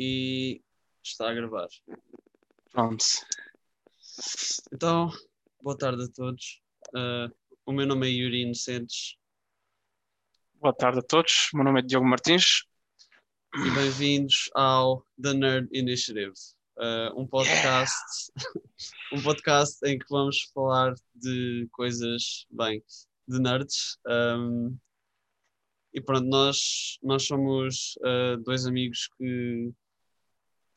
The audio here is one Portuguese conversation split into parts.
e está a gravar. Pronto. Então, boa tarde a todos. Uh, o meu nome é Yuri Inocentes Boa tarde a todos. Meu nome é Diogo Martins. e bem-vindos ao The Nerd Initiative, uh, um podcast, um podcast em que vamos falar de coisas bem de nerds. Um, e pronto, nós, nós somos uh, dois amigos que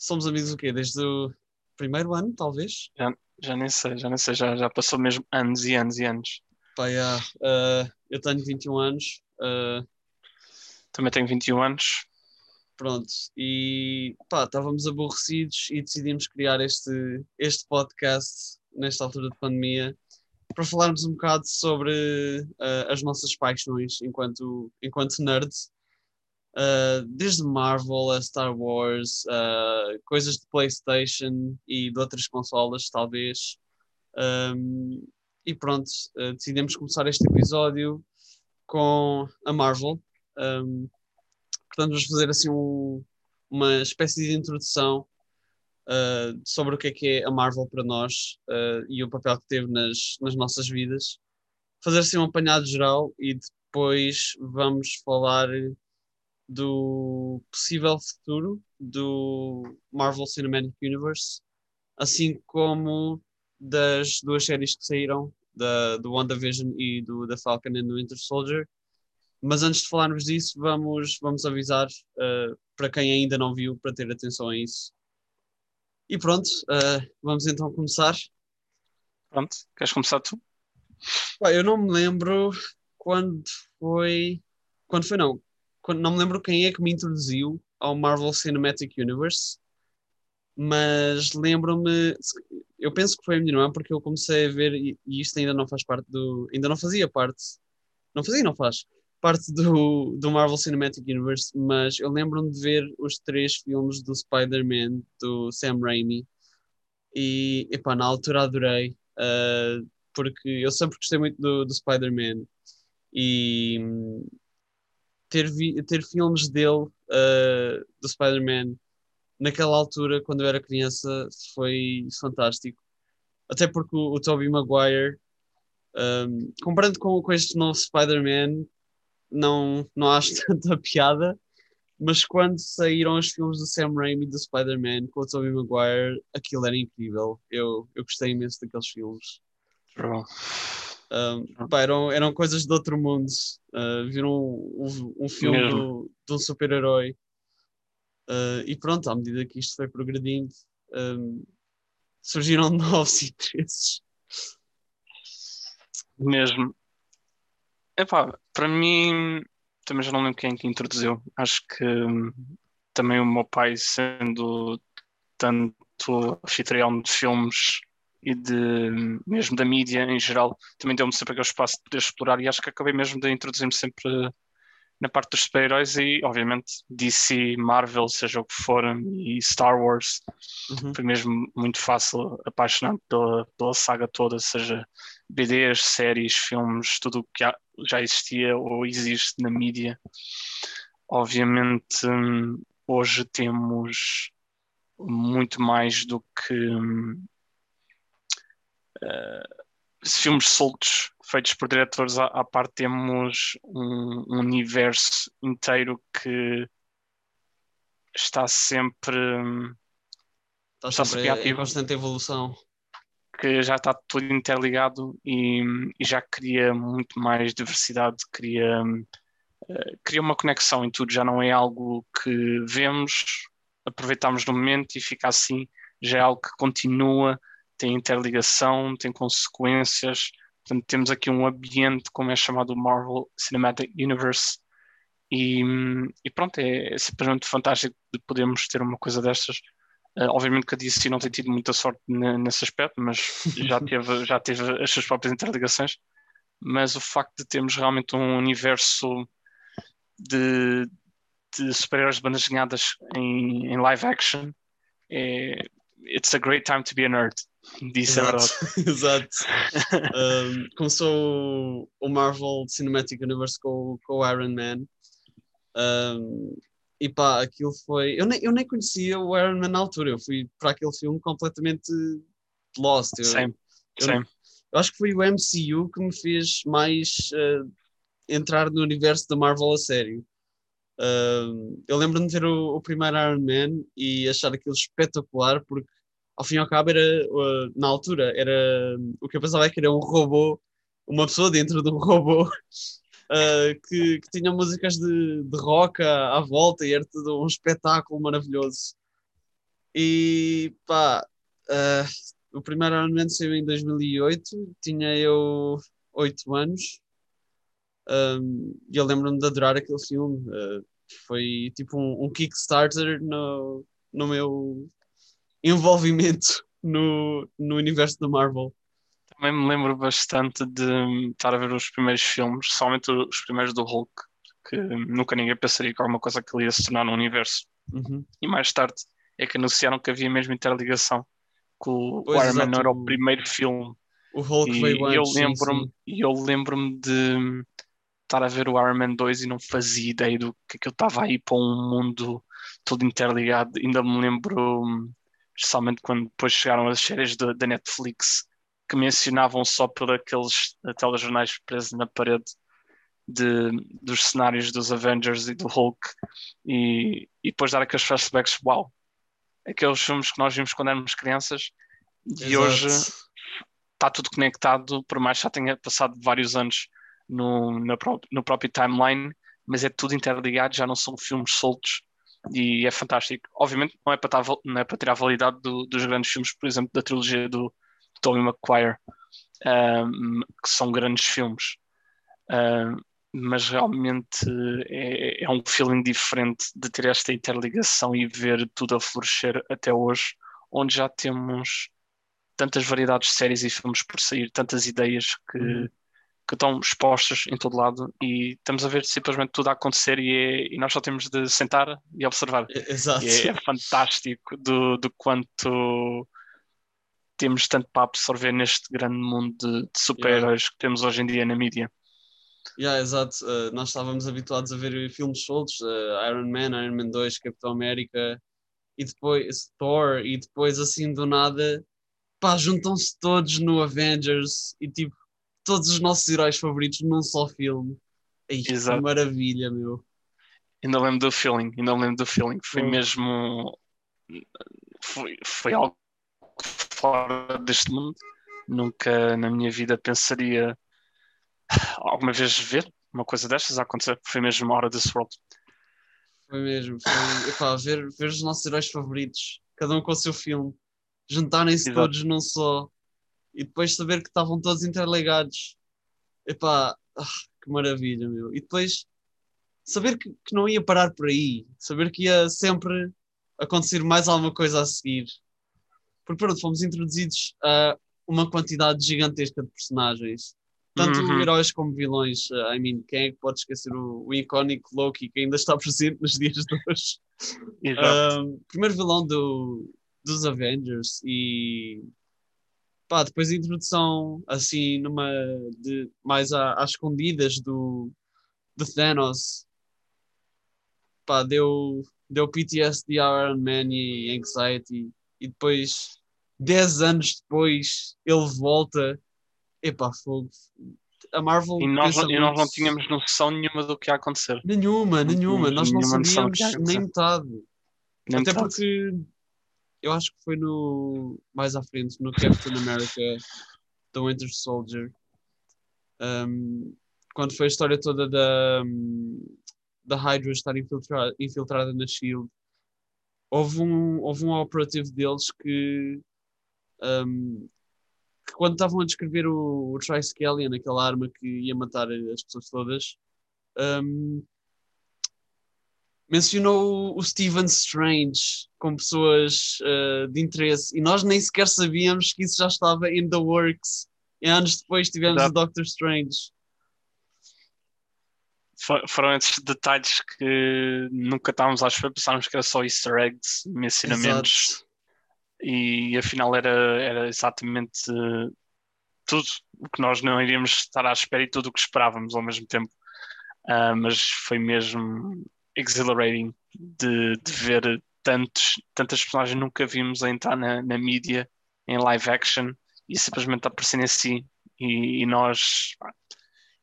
somos amigos o quê? Desde o primeiro ano, talvez? Já, já nem sei, já nem sei, já, já passou mesmo anos e anos e anos. Pá, yeah, uh, eu tenho 21 anos. uh, Também tenho 21 anos. Pronto, e pá, estávamos aborrecidos e decidimos criar este, este podcast nesta altura de pandemia para falarmos um bocado sobre eh, as nossas paixões enquanto, enquanto nerds, Eh, desde Marvel a Star Wars, eh, coisas de PlayStation e de outras consolas, talvez. Um, e pronto, eh, decidimos começar este episódio com a Marvel. Um, portanto, vamos fazer assim um- uma espécie de introdução uh, sobre o que é que é a Marvel para nós uh, e o papel que teve nas, nas nossas vidas. Fazer assim um apanhado geral e depois vamos falar do possível futuro do Marvel Cinematic Universe, assim como das duas séries que saíram, da, do WandaVision e do The Falcon and the Winter Soldier. Mas antes de falarmos disso, vamos, vamos avisar uh, para quem ainda não viu, para ter atenção a isso. E pronto, uh, vamos então começar. Pronto, queres começar tu? Pá, eu não me lembro quando foi. Quando foi, não. Não me lembro quem é que me introduziu ao Marvel Cinematic Universe, mas lembro-me. Eu penso que foi a minha irmã, porque eu comecei a ver, e, e isto ainda não faz parte do. Ainda não fazia parte. Não fazia, não faz. Parte do, do Marvel Cinematic Universe, mas eu lembro-me de ver os três filmes do Spider-Man, do Sam Raimi, e epá, na altura adorei. uh, porque eu sempre gostei muito do, do Spider-Man e ter, vi- ter filmes dele, uh, do Spider-Man, naquela altura, quando eu era criança, foi fantástico. Até porque o, o Tobey Maguire, um, comparando com, com este novo Spider-Man, não, não acho tanta piada, mas quando saíram os filmes do Sam Raimi do Spider-Man com o Tobey Maguire, aquilo era incrível. Eu, eu gostei imenso daqueles filmes. True. Um, pá, eram, eram coisas de outro mundo. Uh, viram um, um- filme do- de um super-herói. Uh, e pronto, à medida que isto foi progredindo, um, surgiram novos interesses. Mesmo. Epá, para mim, também já não lembro quem é que introduziu. Acho que hum, também o meu pai, sendo tanto anfitrião de filmes e de mesmo da mídia em geral, também deu-me sempre aquele espaço de poder explorar e acho que acabei mesmo de introduzir-me sempre na parte dos super-heróis e, obviamente, DC, Marvel, seja o que for, e Star Wars. Uhum. Foi mesmo muito fácil apaixonar pela, pela saga toda, seja BDs, séries, filmes, tudo o que já existia ou existe na mídia. Obviamente, hum, hoje temos muito mais do que hum, eh, filmes soltos feitos por diretores à, à parte temos um, um universo inteiro que está sempre hum, Está Está sempre em- constante evolução. que já está tudo interligado e, e já cria muito mais diversidade, cria, eh, cria uma conexão em tudo, já não é algo que vemos, aproveitamos no momento e fica assim, já é algo que continua, tem interligação, tem consequências, portanto temos aqui um ambiente como é chamado Marvel Cinematic Universe. E, e pronto, é, é simplesmente fantástico de podermos ter uma coisa destas. Uh, obviamente que a DC não tem tido muita sorte ne- nesse aspecto, mas já teve, já teve as suas próprias interligações. Mas o facto de termos realmente um universo de, de super-heróis de bandas desenhadas em, em live action é it's a great time to be a nerd. Disse a verdade. Exato. Um, começou o, Marvel Cinematic Universe com, o- com o Iron Man. Um, e pá, aquilo foi. Eu nem, eu nem conhecia o Iron Man na altura, eu fui para aquele filme completamente lost. Eu, Sim, eu, sim. eu acho que foi o MCU que me fez mais uh, entrar no universo da Marvel a sério. Uh, eu lembro-me de ver o, o, primeiro Iron Man e achar aquilo espetacular, porque ao fim e ao cabo era, uh, na altura, era o que eu pensava é que era um robô, uma pessoa dentro de um robô uh, que, que, tinha músicas de, de rock à, à, volta e era tudo um espetáculo maravilhoso. E pá, uh, o primeiro Iron Man saiu em 2008, tinha eu 8 anos. Um, e eu lembro-me de adorar aquele filme. Uh, foi tipo um, um Kickstarter no, no meu envolvimento no, no universo da Marvel. Também me lembro bastante de estar a ver os primeiros filmes, somente os primeiros do Hulk, que nunca ninguém pensaria que alguma coisa que ele ia se tornar no universo. Uhum. E mais tarde é que anunciaram que havia mesmo interligação, que o pois Iron Man era o primeiro filme. O Hulk e, veio antes, eu lembro-me E eu lembro-me de estar a ver o Iron Man 2 e não fazia ideia do que aquilo estava aí para um mundo todo interligado. Ainda me lembro, especialmente quando depois chegaram as séries da Netflix, que mencionavam só por aqueles telejornais presos na parede de, dos cenários dos Avengers e do Hulk e, e depois dar aqueles flashbacks, uau, aqueles filmes que nós vimos quando éramos crianças e Exato. hoje está tudo conectado, por mais que já tenha passado vários anos no, no, próprio timeline, mas é tudo interligado, já não são filmes soltos e é fantástico. Obviamente não é para, estar, não é para tirar a validade do, dos grandes filmes, por exemplo, da trilogia do, Tobey Maguire, um, que são grandes filmes. Um, mas realmente é, é, um feeling diferente de ter esta interligação e ver tudo a florescer até hoje, onde já temos tantas variedades de séries e filmes por sair, tantas ideias que, uhum. Que estão expostas em todo lado e estamos a ver simplesmente tudo a acontecer e, é, e nós só temos de sentar e observar. Exato. E é, é fantástico do, do quanto temos tanto para absorver neste grande mundo de, de super-heróis yeah. que temos hoje em dia na mídia. Yeah, exato. Uh, nós estávamos habituados a ver filmes soltos, uh, Iron Man, Iron Man 2, Capitão América e depois Thor, e depois assim do nada, pá, juntam-se todos no Avengers e tipo, todos os nossos heróis favoritos num só filme. Ei, Exato. que maravilha, meu. Ainda lembro do feeling, ainda lembro do feeling, foi oh. mesmo. Foi, foi algo fora deste mundo. Nunca na minha vida pensaria alguma vez ver uma coisa destas a acontecer. Foi mesmo a hora desse world. Foi mesmo. Foi, epá, ver, ver os nossos heróis favoritos, cada um com o seu filme, juntarem-se todos num só e depois saber que estavam todos interligados. Epá, ah, que maravilha, meu. E depois saber que, que não ia parar por aí, saber que ia sempre acontecer mais alguma coisa a seguir porque pronto, fomos introduzidos a uma quantidade gigantesca de personagens, tanto uhum. heróis como vilões. Uh, I mean, quem é que pode esquecer o, o icónico Loki que ainda está presente nos dias de hoje? Uh, primeiro vilão do, dos Avengers e pá, depois a introdução assim numa de, mais às escondidas do, do Thanos pá, deu, deu PTSD ao Iron Man e Anxiety e depois, 10 anos depois, ele volta. Epá, fogo. A Marvel. E nós, e nós não tínhamos noção nenhuma do que ia acontecer. Nenhuma, nenhuma. Nós não sabíamos nem metade. Nem Até metade. porque eu acho que foi no mais à frente, no Captain America The Winter Soldier. Um, quando foi a história toda da, da Hydra estar infiltrada, infiltrada na Shield houve um, houve um operativo deles que, um, que quando estavam a descrever o, o Triskelion, aquela arma que ia matar as pessoas todas, um, mencionou o Stephen Strange com pessoas uh, de interesse e nós nem sequer sabíamos que isso já estava in the works. E anos depois tivemos o Doctor Strange foram esses detalhes que nunca estávamos à espera, pensávamos que era só easter eggs, mencionamentos, Exato. e afinal era, era exatamente tudo o que nós não iríamos estar à espera e tudo o que esperávamos ao mesmo tempo. Uh, mas foi mesmo exhilarating de, de ver tantos, tantas personagens nunca vimos a entrar na, na mídia em live action e simplesmente aparecerem assim. E, e nós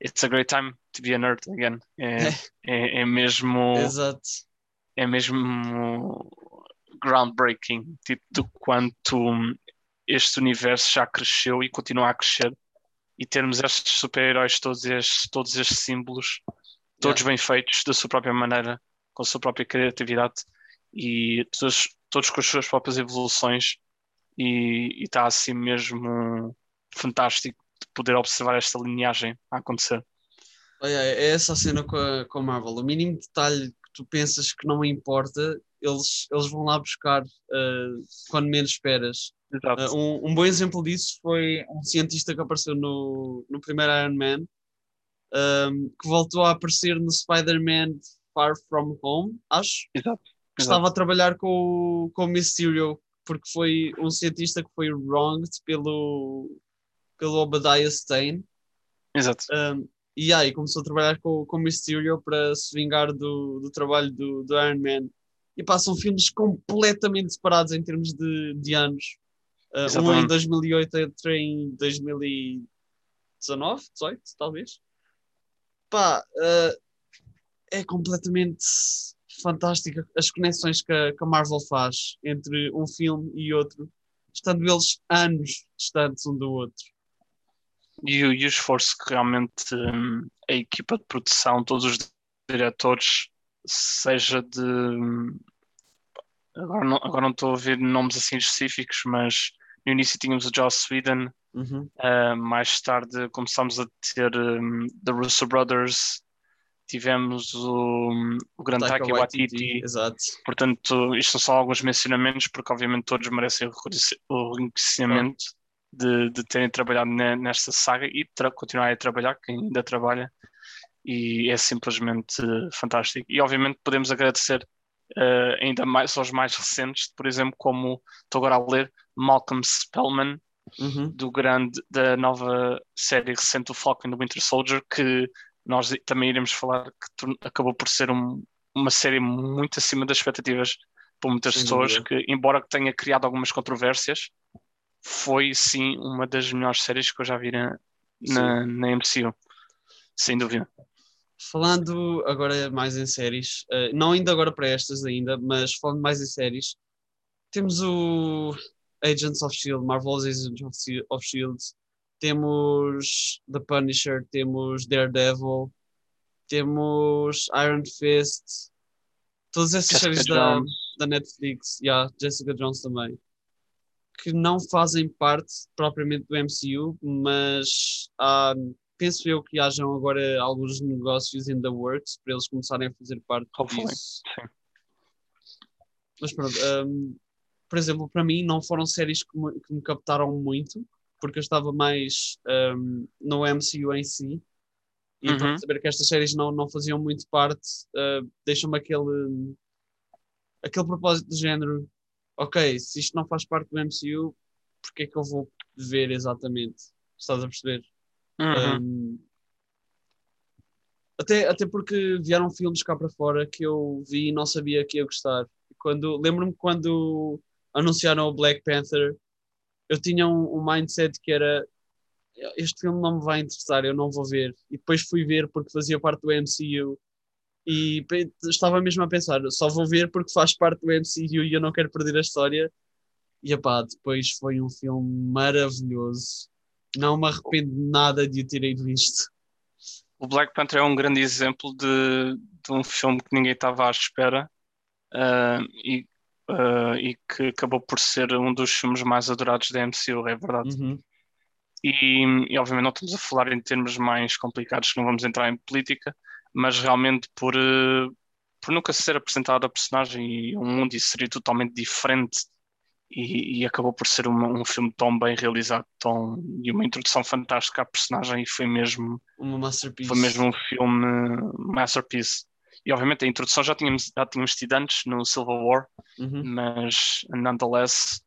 it's a great time to be a nerd again. É, é, é mesmo Exato. é mesmo groundbreaking tipo do quanto este universo já cresceu e continua a crescer. E termos estes super-heróis todos estes, todos estes símbolos todos Yeah. bem feitos da sua própria maneira com a sua própria criatividade e todos, todos com as suas próprias evoluções e está assim mesmo fantástico de poder observar esta lineagem a acontecer. Olha, é essa a cena com a, com a Marvel. O mínimo detalhe que tu pensas que não importa, eles, eles vão lá buscar uh, quando menos esperas. Exato. Uh, um, um bom exemplo disso foi um cientista que apareceu no, no primeiro Iron Man, um, que voltou a aparecer no Spider-Man Far From Home, acho. Exato. que estava a trabalhar com, o- com o Mysterio, porque foi um cientista que foi wronged pelo, pelo Obadiah Stane. Exato. Um, e aí começou a trabalhar com, com o Mysterio para se vingar do, do trabalho do, do Iron Man. E passam filmes completamente separados em termos de, de anos. Uh, um em Exatamente. 2008, outro em 2019, 18, talvez. Pá, uh, é completamente fantástica as conexões que a, que a Marvel faz entre um filme e outro, estando eles anos distantes um do outro. E, e o esforço que realmente hum, a equipa de produção, todos os diretores, seja de. hum, Agora não, agora não estou a ver nomes assim específicos, mas no início tínhamos o Joss Whedon, Uhum. Uh, mais tarde começámos a ter um, The Russo Brothers, tivemos o, o grande Taika Waititi. Exato. Portanto, isto são só alguns mencionamentos, porque obviamente todos merecem o reconhecimento de, de terem trabalhado ne- nesta saga e continuarem a trabalhar, quem ainda trabalha, e é simplesmente fantástico. E obviamente podemos agradecer uh, ainda mais aos mais recentes, por exemplo, como estou agora a ler Malcolm Spellman, Uhum. do grande da nova série recente do Falcon the Winter Soldier que nós também iremos falar que acabou por ser um- uma série muito acima das expectativas por muitas Sem pessoas dúvida. que embora tenha criado algumas controvérsias foi sim uma das melhores séries que eu já vi na, na, na MCU sem dúvida Falando agora mais em séries, eh, não ainda agora para estas ainda, mas falando mais em séries, temos o Agents of Shield, Marvel's Agents of Shi- of Shield, temos The Punisher, temos Daredevil, temos Iron Fist, todas essas séries da, da Netflix, yeah, Jessica Jones também, que não fazem parte propriamente do MCU, mas penso eu que hajam agora alguns negócios in the works para eles começarem a fazer parte Hopefully, disso. sim. Mas pronto, hum, por exemplo, para mim não foram séries que me, que me captaram muito, porque eu estava mais hum, no MCU em si. E Uhum. para saber que estas séries não, não faziam muito parte, uh, deixam-me aquele, aquele propósito de género: ok, se isto não faz parte do MCU, porque é que eu vou ver exatamente? Estás a perceber? Uhum. Um, até, até porque vieram filmes cá para fora que eu vi e não sabia que ia gostar. Quando, lembro-me quando anunciaram o Black Panther, eu tinha um, um mindset que era este filme não me vai interessar, eu não vou ver. E depois fui ver porque fazia parte do MCU e estava mesmo a pensar, só vou ver porque faz parte do MCU e eu não quero perder a história. E epá, depois foi um filme maravilhoso. Não me arrependo nada de o ter visto. O Black Panther é um grande exemplo de, de um filme que ninguém estava à espera ah, e, ah, e que acabou por ser um dos filmes mais adorados da MCU, é verdade. Uhum. E, e obviamente não estamos a falar em termos mais complicados, que não vamos entrar em política, mas realmente por, eh, por nunca ser apresentado a personagem e um mundo isso seria totalmente diferente e, e acabou por ser uma- um filme tão bem realizado tão, e uma introdução fantástica à personagem e foi mesmo Uma masterpiece. foi mesmo um filme masterpiece. E obviamente a introdução já tínhamos, já tínhamos tido antes no Civil War, Uhum. mas nonetheless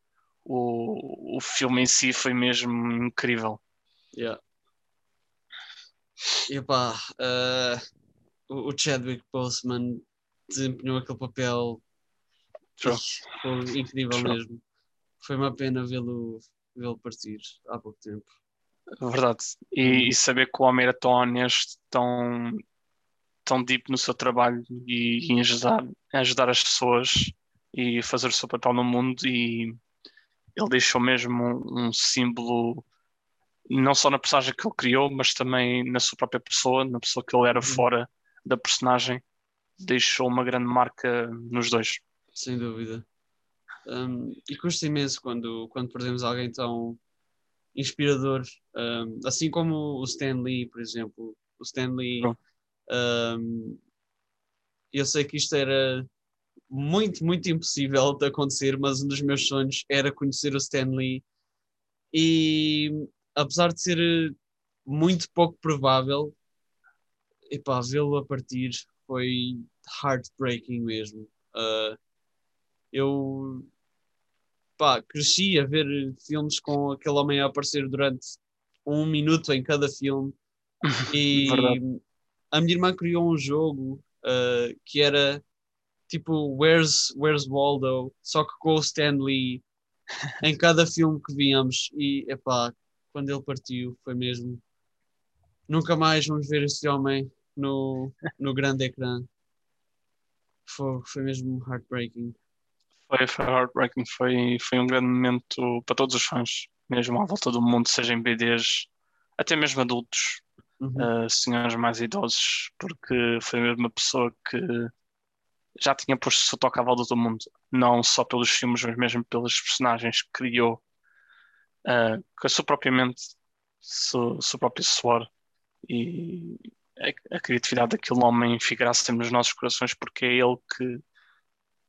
o, o filme em si foi mesmo incrível. Yeah. E epá, eh, o Chadwick Boseman desempenhou aquele papel True. Foi incrível True. mesmo. Foi uma pena vê-lo vê partir há pouco tempo. Verdade. E, e saber que o homem era tão honesto, tão, tão deep no seu trabalho e, e em ajudar, em ajudar as pessoas e fazer o seu papel no mundo e ele deixou mesmo um, um símbolo não só na personagem que ele criou, mas também na sua própria pessoa, na pessoa que ele era Uhum. fora da personagem, deixou uma grande marca nos dois. Sem dúvida. Um, e custa imenso quando, quando perdemos alguém tão inspirador, um, assim como o Stan Lee, por exemplo. O Stan Lee, Pronto. Um, eu sei que isto era muito, muito impossível de acontecer, mas um dos meus sonhos era conhecer o Stan Lee. E apesar de ser eh, muito pouco provável, epá, vê-lo a partir foi heartbreaking mesmo. Uh, eu pá, cresci a ver filmes com aquele homem a aparecer durante um minuto em cada filme e. a minha irmã criou um jogo uh, que era tipo Where's, Where's Waldo, só que com o Stan Lee em cada filme que víamos. E epá, quando ele partiu foi mesmo. Nunca mais vamos ver este homem no, no grande ecrã. Foi, foi mesmo heartbreaking. Foi, foi heartbreaking, foi, foi um grande momento para todos os fãs, mesmo à volta do mundo, seja em BDs, até mesmo adultos, Uhum. uh, senhores mais idosos, porque foi mesmo uma pessoa que já tinha posto o seu toque à volta do mundo, não só pelos filmes, mas mesmo pelos personagens que criou, uh, com a sua própria mente, seu, o seu próprio suor e a, a criatividade daquele homem ficará sempre nos nossos corações, porque é ele que,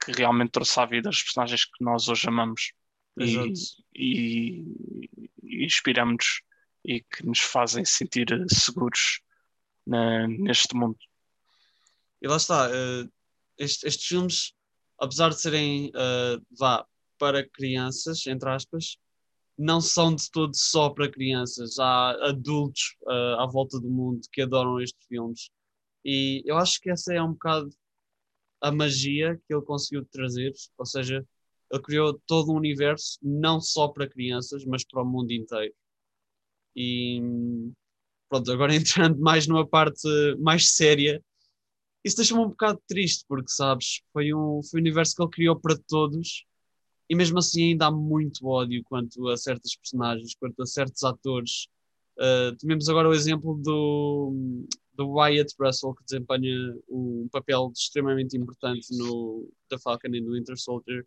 que realmente trouxe à vida as personagens que nós hoje amamos. E, e, e inspiramos e que nos fazem sentir seguros na- neste mundo. E lá está, eh, este- estes filmes, apesar de serem, eh, vá, para crianças, entre aspas, não são de todo só para crianças. Há adultos eh, à volta do mundo que adoram estes filmes. E eu acho que essa é um bocado a magia que ele conseguiu trazer. Ou seja, ele criou todo um universo, não só para crianças, mas para o mundo inteiro. E pronto, agora entrando mais numa parte mais séria, isso deixa-me um bocado triste, porque sabes, foi um, foi um universo que ele criou para todos e mesmo assim ainda há muito ódio quanto a certas personagens, quanto a certos atores. Uh, tivemos agora o exemplo do, do Wyatt Russell, que desempenha um papel extremamente importante no The Falcon e no Winter Soldier.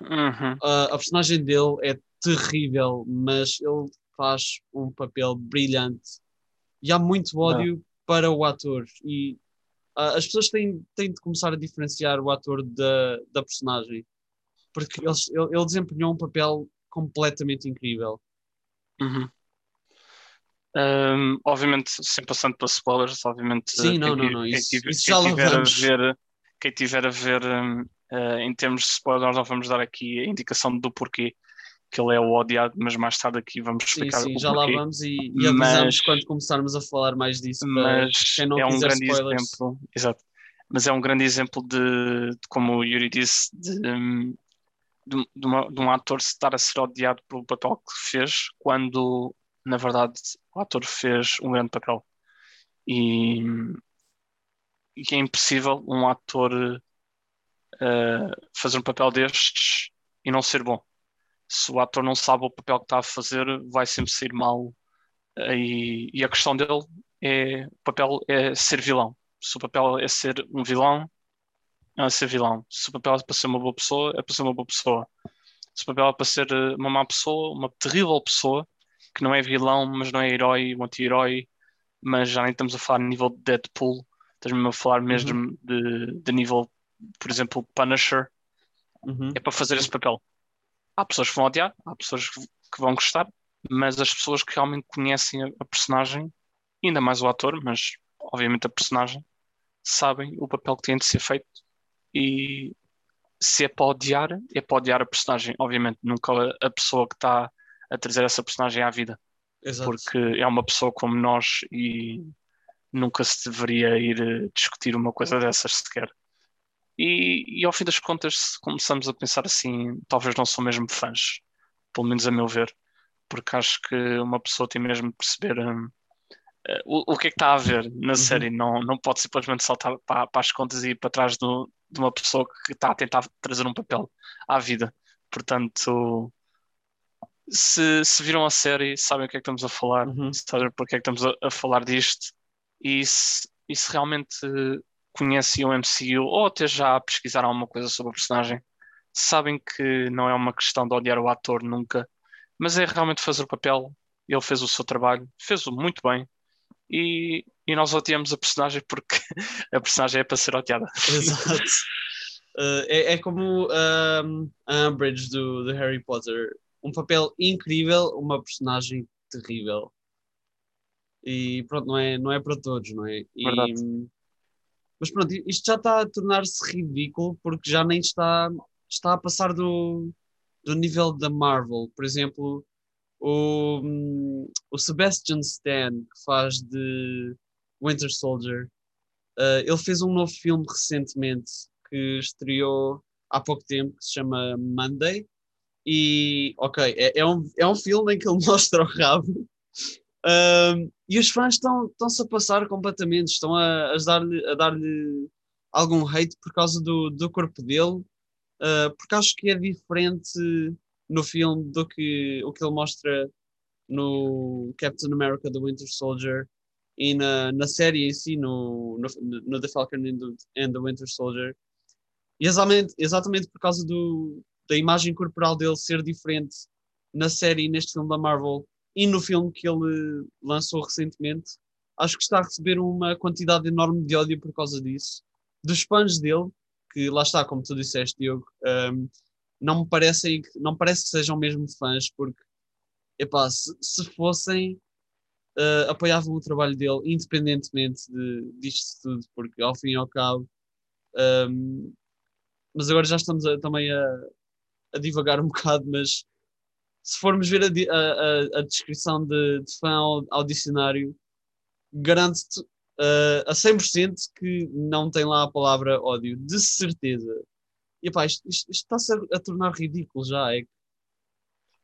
Uhum. Uh, a personagem dele é terrível, mas ele faz um papel brilhante. E há muito ódio para o ator. E uh, as pessoas têm, têm de começar a diferenciar o ator da, da personagem. Porque eles- ele, ele desempenhou um papel completamente incrível. Uhum. Um, obviamente, sem passando para spoilers, obviamente, Sim, não, quem, não, não, quem isso- tiver, isso quem tiver a vamos. ver, quem tiver a ver um, uh, em termos de spoilers, nós não vamos dar aqui a indicação do porquê que ele é o odiado, mas mais tarde aqui vamos Sim, explicar sim, o já lá vamos e, e avisamos Mas- quando começarmos a falar mais disso. Mas quem não é um grande spoilers. exemplo, exato. Mas é um grande exemplo de, de como o Yuri disse, de, de, de uma- de um ator estar a ser odiado pelo papel que fez, quando na verdade o ator fez um grande papel. E, e é impossível um ator eh, fazer um papel destes e não ser bom. Se o ator não sabe o papel que está a fazer, vai sempre sair mal. Eh, E, e a questão dele é o papel é ser vilão. Se o papel é ser um vilão, é ser vilão. Se o papel é para ser uma boa pessoa, é para ser uma boa pessoa. Se o papel é para ser eh, uma má pessoa, uma terrível pessoa, que não é vilão, mas não é herói, um anti-herói, mas já nem estamos a falar nível de Deadpool, estamos a falar mesmo de, de nível, por exemplo, Punisher, Uhum. é para fazer esse papel. Há pessoas que vão odiar, há pessoas que vão gostar, mas as pessoas que realmente conhecem a, personagem, ainda mais o ator, mas obviamente a personagem, sabem o papel que tem de ser feito e se é para odiar, é para odiar a personagem, obviamente, nunca a, a pessoa que está a trazer essa personagem à vida, Exato. porque é uma pessoa como nós e nunca se deveria ir eh, discutir uma coisa dessas sequer. E, e ao fim das contas começamos a pensar assim, talvez não são mesmo fãs, pelo menos a meu ver, porque acho que uma pessoa tem mesmo de perceber um, uh, o, o que é que está a ver na uhum. série, não, não pode simplesmente saltar para, para as contas e ir para trás do, de uma pessoa que está a tentar trazer um papel à vida. Portanto, se, se viram a série, sabem o que é que estamos a falar, uhum. sabem porque é que estamos a, a falar disto e se, e se realmente conhecem o MCU ou até já pesquisaram alguma coisa sobre o personagem, sabem que não é uma questão de odiar o ator nunca, mas é realmente fazer o papel. Ele fez o seu trabalho, fez-o muito bem e, e nós odiamos a personagem porque a personagem é para ser odiada. Exato. Uh, é, é, como um, a Umbridge do, do Harry Potter. Um papel incrível, uma personagem terrível. E pronto, não é, não é para todos, não é? E, mas pronto, isto já está a tornar-se ridículo porque já nem está, está a passar do, do nível da Marvel. Por exemplo, o, o Sebastian Stan, que faz de Winter Soldier, uh, ele fez um novo filme recentemente que estreou há pouco tempo, que se chama Monday. E, ok, é, é, um, é um filme em que ele mostra o rabo e os fãs estão, estão-se a passar completamente, estão a, a dar-lhe a dar algum hate por causa do, do corpo dele, uh, porque acho que é diferente no filme do que o que ele mostra no Captain America The Winter Soldier e na, na série em si, no, no, no The Falcon and the, and the Winter Soldier. E exatamente, exatamente por causa do, da imagem corporal dele ser diferente na série e neste filme da Marvel e no filme que ele lançou recentemente, acho que está a receber uma quantidade enorme de ódio por causa disso. Dos fãs dele, que lá está, como tu disseste, Diogo, um, não me parecem, não parece que sejam mesmo fãs, porque epá, se, se fossem, uh, apoiavam o trabalho dele, independentemente de, disto tudo, porque ao fim e ao cabo. Um, mas agora já estamos a, também a, a divagar um bocado, mas se formos ver a, a, a descrição de, de, fã ao, ao dicionário, garanto-te uh, a 100% que não tem lá a palavra ódio, de certeza. E pá, isto, isto, isto está-se a, a, tornar ridículo já. É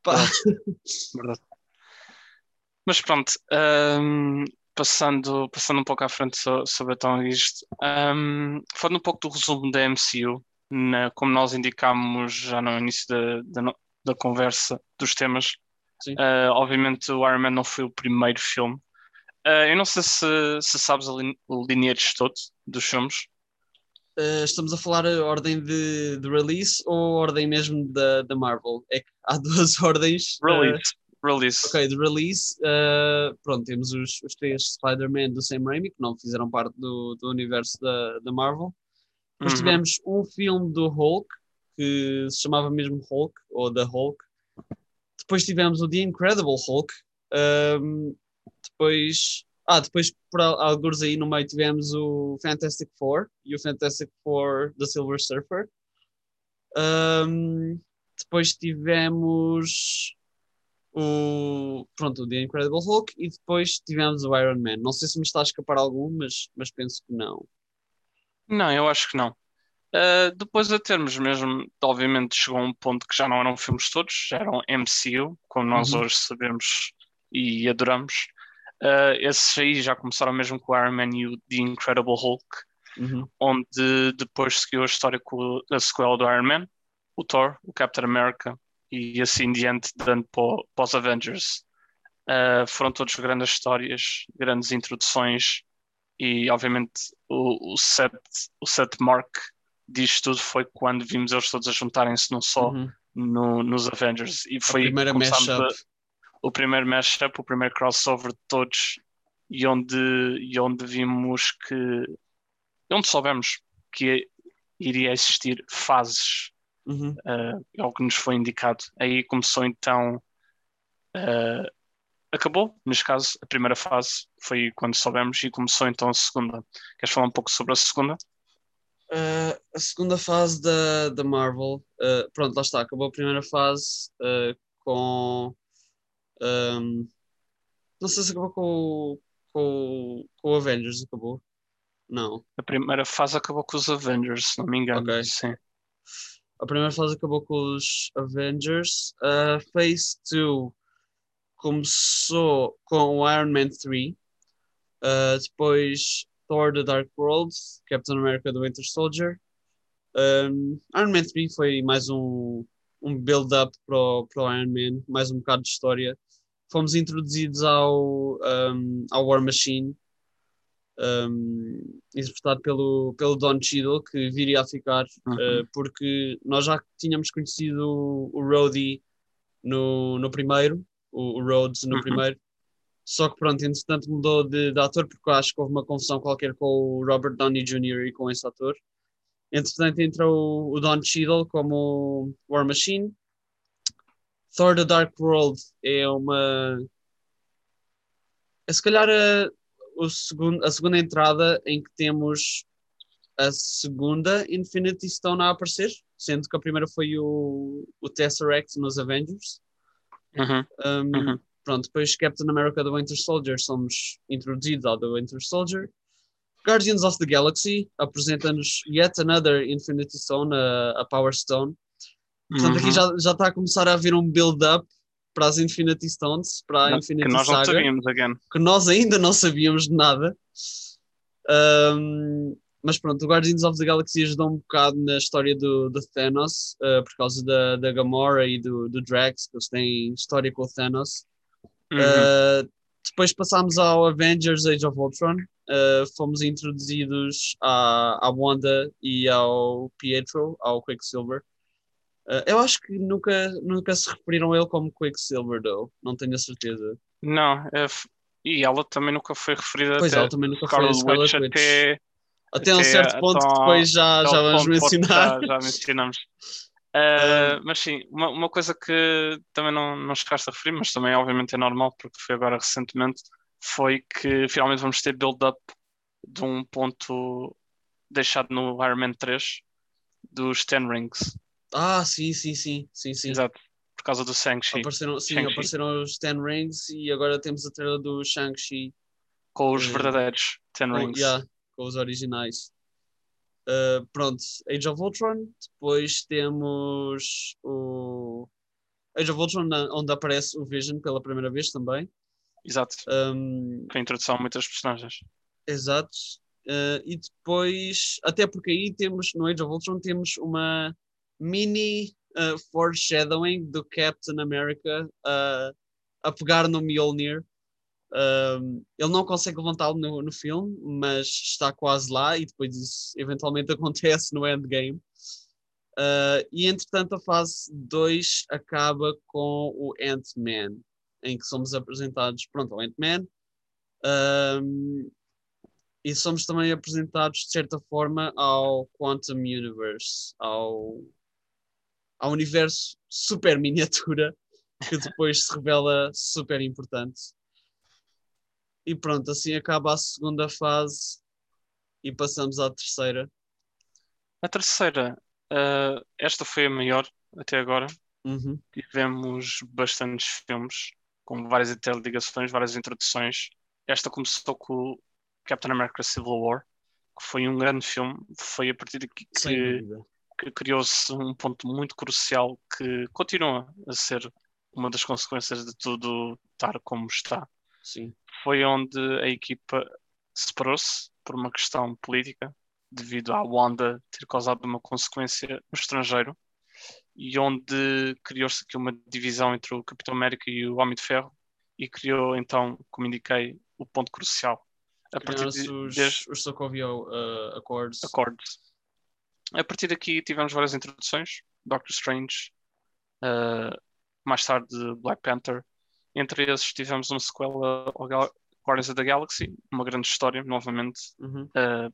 pá. Verdade. Mas pronto, um, passando, passando um pouco à frente sobre então isto, um, falando um pouco do resumo da MCU, na, como nós indicámos já no início da, da, da conversa dos temas. Uh, obviamente o Iron Man não foi o primeiro filme. Uh, eu não sei se, se sabes o lineage todo dos filmes. Uh, estamos a falar a ordem de, de release ou ordem mesmo da, da Marvel? É que há duas ordens. Release. Release. Ok, de release, pronto, temos os, os três Spider-Man do Sam Raimi, que não fizeram parte do, do universo da, da Marvel. Depois uhum. tivemos um filme do Hulk, que se chamava mesmo Hulk, ou The Hulk. Depois tivemos o The Incredible Hulk. Um, depois, ah, depois por alguns aí no meio tivemos o Fantastic Four e o Fantastic Four The Silver Surfer. Um, depois tivemos o pronto, o The Incredible Hulk e depois tivemos o Iron Man. Não sei se me está a escapar algum, mas, mas penso que não. Não, eu acho que não. Uh, depois a termos mesmo, obviamente chegou a um ponto que já não eram filmes todos, já eram MCU, como nós uhum. hoje sabemos e adoramos. Uh, esses aí já começaram mesmo com o Iron Man e o The Incredible Hulk, uhum. onde depois seguiu a história com a sequela do Iron Man, o Thor, o Captain America e assim em diante, dando para os Avengers. Uh, foram todos grandes histórias, grandes introduções e obviamente o, o set, o set mark disto tudo foi quando vimos eles todos a juntarem-se num só uhum. no, nos Avengers. E foi a primeira mashup. O primeiro mashup, o primeiro crossover de todos, e onde, e onde vimos que. onde soubemos que iria existir fases. Uhum. Uh, é o que nos foi indicado. Aí começou então. Uh, acabou, neste caso, a primeira fase foi quando soubemos e começou então a segunda. Queres falar um pouco sobre a segunda? Uh, a segunda fase da, da Marvel, uh, pronto, lá está, acabou a primeira fase uh, com. Um, não sei se acabou com, com, com o Avengers, acabou. Não. A primeira fase acabou com os Avengers, se não me engano. Ok. Sim. A primeira fase acabou com os Avengers. A Phase 2 começou com o Iron Man 3. Uh, depois Thor The Dark World, Captain America The Winter Soldier. Um, Iron Man 3 foi mais um, um build-up para o para o Iron Man, mais um bocado de história. Fomos introduzidos ao, um, ao War Machine, um, interpretado pelo, pelo Don Cheadle, que viria a ficar, Uhum. uh, porque nós já tínhamos conhecido o, Rhodey no, no primeiro, o, o Rhodes no Uhum. primeiro, só que pronto, entretanto mudou de, de ator, porque eu acho que houve uma confusão qualquer com o Robert Downey Jr. e com esse ator. Entretanto entrou o Don Cheadle como War Machine. Thor The Dark World é uma. É se calhar a, o segundo, a segunda entrada em que temos a segunda Infinity Stone a aparecer, sendo que a primeira foi o, o Tesseract nos Avengers. Uhum. Um, Uhum. Pronto, depois Captain America The Winter Soldier somos introduzidos ao The Winter Soldier. Guardians of the Galaxy apresenta-nos yet another Infinity Stone, a, a Power Stone. Portanto, aqui Uhum. já, já está a começar a haver um build-up para as Infinity Stones, para a Não, Infinity que nós não Saga, sabíamos, again. que nós ainda não sabíamos de nada. Um, mas pronto, o Guardians of the Galaxy ajudou um bocado na história do, do Thanos, uh, por causa da, da Gamora e do, do Drax, que eles têm história com o Thanos. Uhum. Uh, depois passámos ao Avengers Age of Ultron. Uh, fomos introduzidos à, à Wanda e ao Pietro, ao Quicksilver. Uh, eu acho que nunca, nunca se referiram a ele como Quicksilver, though. não tenho a certeza. Não, é e ela também nunca foi referida Pois até ela também nunca foi Witch Witch. até, Até, um até certo ponto depois já, até já vamos mencionar. Já, já mencionamos. Uh, mas sim, uma, uma coisa que também não, não chegaste a referir, mas também obviamente é normal porque foi agora recentemente, foi que finalmente vamos ter build-up de um ponto deixado no Iron Man 3 dos Ten Rings. Ah, sim, sim, sim, sim, sim. Exato, por causa do Shang-Chi, Apareceram, sim, Shang-Chi. apareceram os Ten Rings e agora temos a trailer do Shang-Chi com os eh, verdadeiros Ten Rings. yeah, com os originais. Uh, pronto, Age of Ultron. Depois temos o Age of Ultron, onde aparece o Vision pela primeira vez também. Exato, Um, com a introdução a muitas personagens. exato. Uh, e depois, até porque aí temos, no Age of Ultron, temos uma mini uh, foreshadowing do Captain America a pegar no Mjolnir. Ele não consegue levantá-lo no, no filme, mas está quase lá e depois isso eventualmente acontece no endgame. Uh, e entretanto a fase 2 acaba com o Ant-Man, em que somos apresentados, pronto, ao Ant-Man, um, e somos também apresentados de certa forma ao Quantum Universe, ao, ao universo super miniatura que depois se revela super importante. E pronto, assim acaba a segunda fase e passamos à terceira. A terceira, uh, esta foi a maior até agora. Uhum. Tivemos bastantes filmes com várias interligações, várias introduções. Esta começou com Captain America Civil War, que foi um grande filme. Foi a partir daqui que, que criou-se um ponto muito crucial que continua a ser uma das consequências de tudo estar como está. Sim. Foi onde a equipa separou-se por uma questão política, devido à Wanda ter causado uma consequência no estrangeiro, e onde criou-se aqui uma divisão entre o Capitão América e o Homem de Ferro, e criou então, como indiquei, o ponto crucial. A partir de, os, desde os Sokovia uh, Accords. Accords. A partir daqui tivemos várias introduções, Doctor Strange, uh, mais tarde Black Panther. Entre esses tivemos uma sequela ao Gal Guardians of the Galaxy, uma grande história, novamente, Uhum. uh,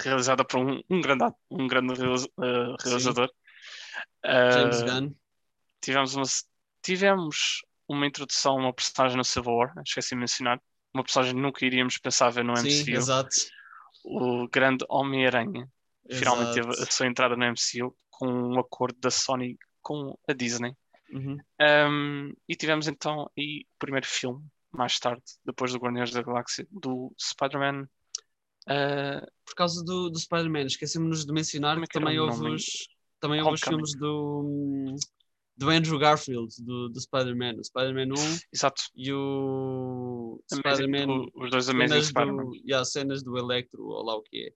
realizada por um, um grande, um grande realiza- uh, realizador. James Gunn. tivemos, uma, tivemos uma introdução a uma personagem no Civil War, esqueci de mencionar, uma personagem que nunca iríamos pensar ver no Sim, MCU, exato. o grande Homem-Aranha finalmente teve a sua entrada no MCU com um acordo da Sony com a Disney. Uhum. Um, e tivemos então aí o primeiro filme, mais tarde, depois do Guardiões da Galáxia, do Spider-Man Uh, Por causa do, do Spider-Man, esquecemos de mencionar Como é que que também houve os, também houve os filmes do, do Andrew Garfield, do, do Spider-Man, o Spider-Man 1 exato. e o Spider-Man os dois Amazing Spider-Man. do, yeah, cenas do Electro, ou lá o que é.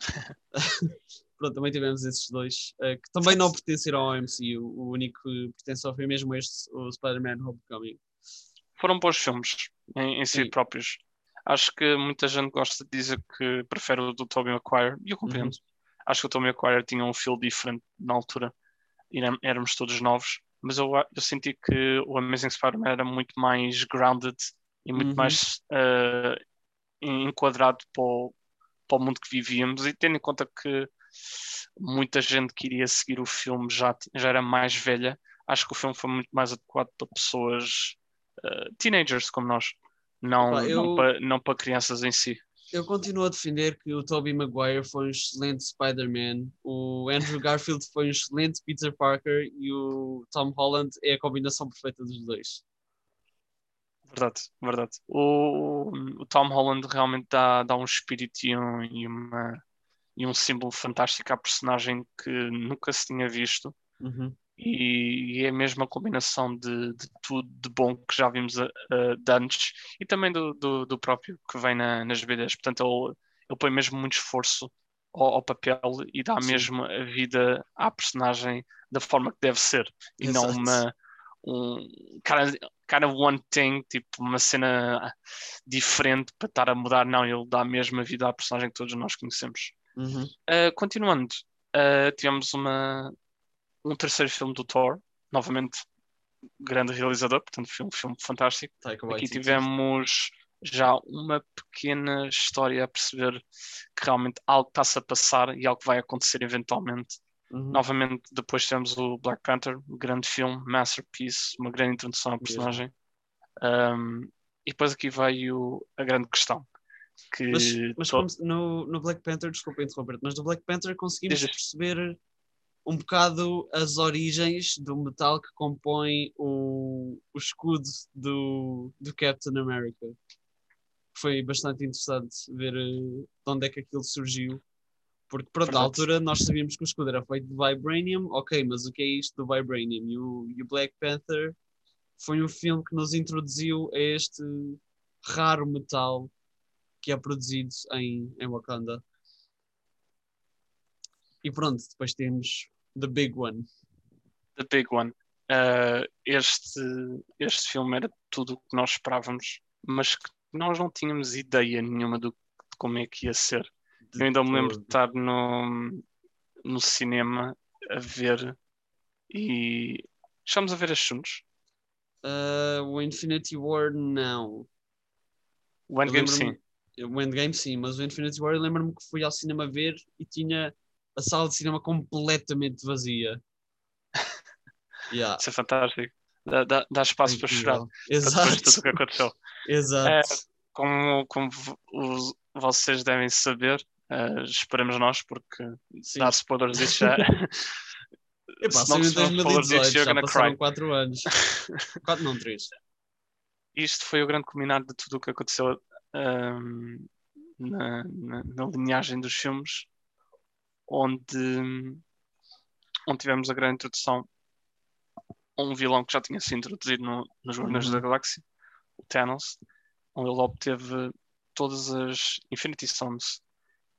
Pronto, também tivemos esses dois, eh, que também não pertenceram ao MCU. O único que pertenceu foi mesmo este, o Spider-Man Homecoming. Foram bons filmes em, em si próprios. Acho que muita gente gosta de dizer que prefere o do Tobey Maguire, e eu compreendo. Uhum. Acho que o Tobey Maguire tinha um feel diferente na altura, e éramos- todos novos, mas eu, eu senti que o Amazing Spider-Man era muito mais grounded e muito Uhum. mais eh, enquadrado para o, para o mundo que vivíamos, e tendo em conta que muita gente que iria seguir o filme já, já era mais velha, acho que o filme foi muito mais adequado para pessoas eh, teenagers como nós, não, eu- não, para, não para crianças em si. Eu continuo a defender que o Tobey Maguire foi um excelente Spider-Man, o Andrew Garfield foi um excelente Peter Parker e o Tom Holland é a combinação perfeita dos dois. Verdade, verdade. O, o Tom Holland realmente dá, dá um espírito e um, e, uma, e um símbolo fantástico à personagem que nunca se tinha visto. Uhum. E, e é mesmo a combinação de, de tudo de bom que já vimos a- a- de antes e também do, do, do próprio que vem na- nas BDs. Portanto, ele, ele põe mesmo muito esforço ao, ao papel e dá Sim. mesmo a vida à personagem da forma que deve ser e não Exato. uma um cara, cara one thing, tipo uma cena diferente para estar a mudar. Não, ele dá mesmo a vida à personagem que todos nós conhecemos. Uhum. Uh, continuando, uh, tivemos uma, um terceiro filme do Thor, novamente grande realizador, portanto um filme fantástico. Taika Aqui tivemos já uma pequena história a perceber que realmente algo está-se a passar e algo vai acontecer eventualmente. Uhum. Novamente, depois temos o Black Panther, um grande filme, masterpiece, uma grande introdução à personagem. Um, e depois aqui veio a grande questão. Que Mas, mas se- no, no Black Panther, desculpa interromper mas no Black Panther conseguimos Diz. perceber um bocado as origens do metal que compõe o, o escudo do, do Captain America. Foi bastante interessante ver eh, de onde é que aquilo surgiu. Porque, pronto, na Verdade. altura nós sabíamos que o escudo era feito de Vibranium, ok, mas o que é isto do Vibranium? E o, e o Black Panther foi um filme que nos introduziu a este raro metal que é produzido em, em Wakanda. E pronto, depois temos The Big One. The Big One. Uh, este, este filme era tudo o que nós esperávamos, mas que nós não tínhamos ideia nenhuma do, de como é que ia ser. Eu ainda me lembro de estar no, no cinema a ver e estamos a ver as juntos. Ah, o Infinity War, não. O Endgame sim. O Endgame, sim, mas o Infinity War, eu lembro-me que fui ao cinema ver e tinha a sala de cinema completamente vazia. Yeah, Isso é fantástico. Dá, dá, dá espaço para chorar incrível. para tudo Exato, o que aconteceu. exato. Como, como vo- os- vocês devem saber, uh, esperamos nós, porque Sim. dar spoilers disso já. Epá, se não saiu em se não for disso, 2018, já passaram cry. 4 anos. 4 não, 3. Isto foi o grande culminar de tudo o que aconteceu ahm, na, na, na linhagem dos filmes, onde, onde tivemos a grande introdução a um vilão que já tinha sido introduzido no, nos Guardiões Uhum. da Galáxia, o Thanos, onde ele obteve todas as Infinity Stones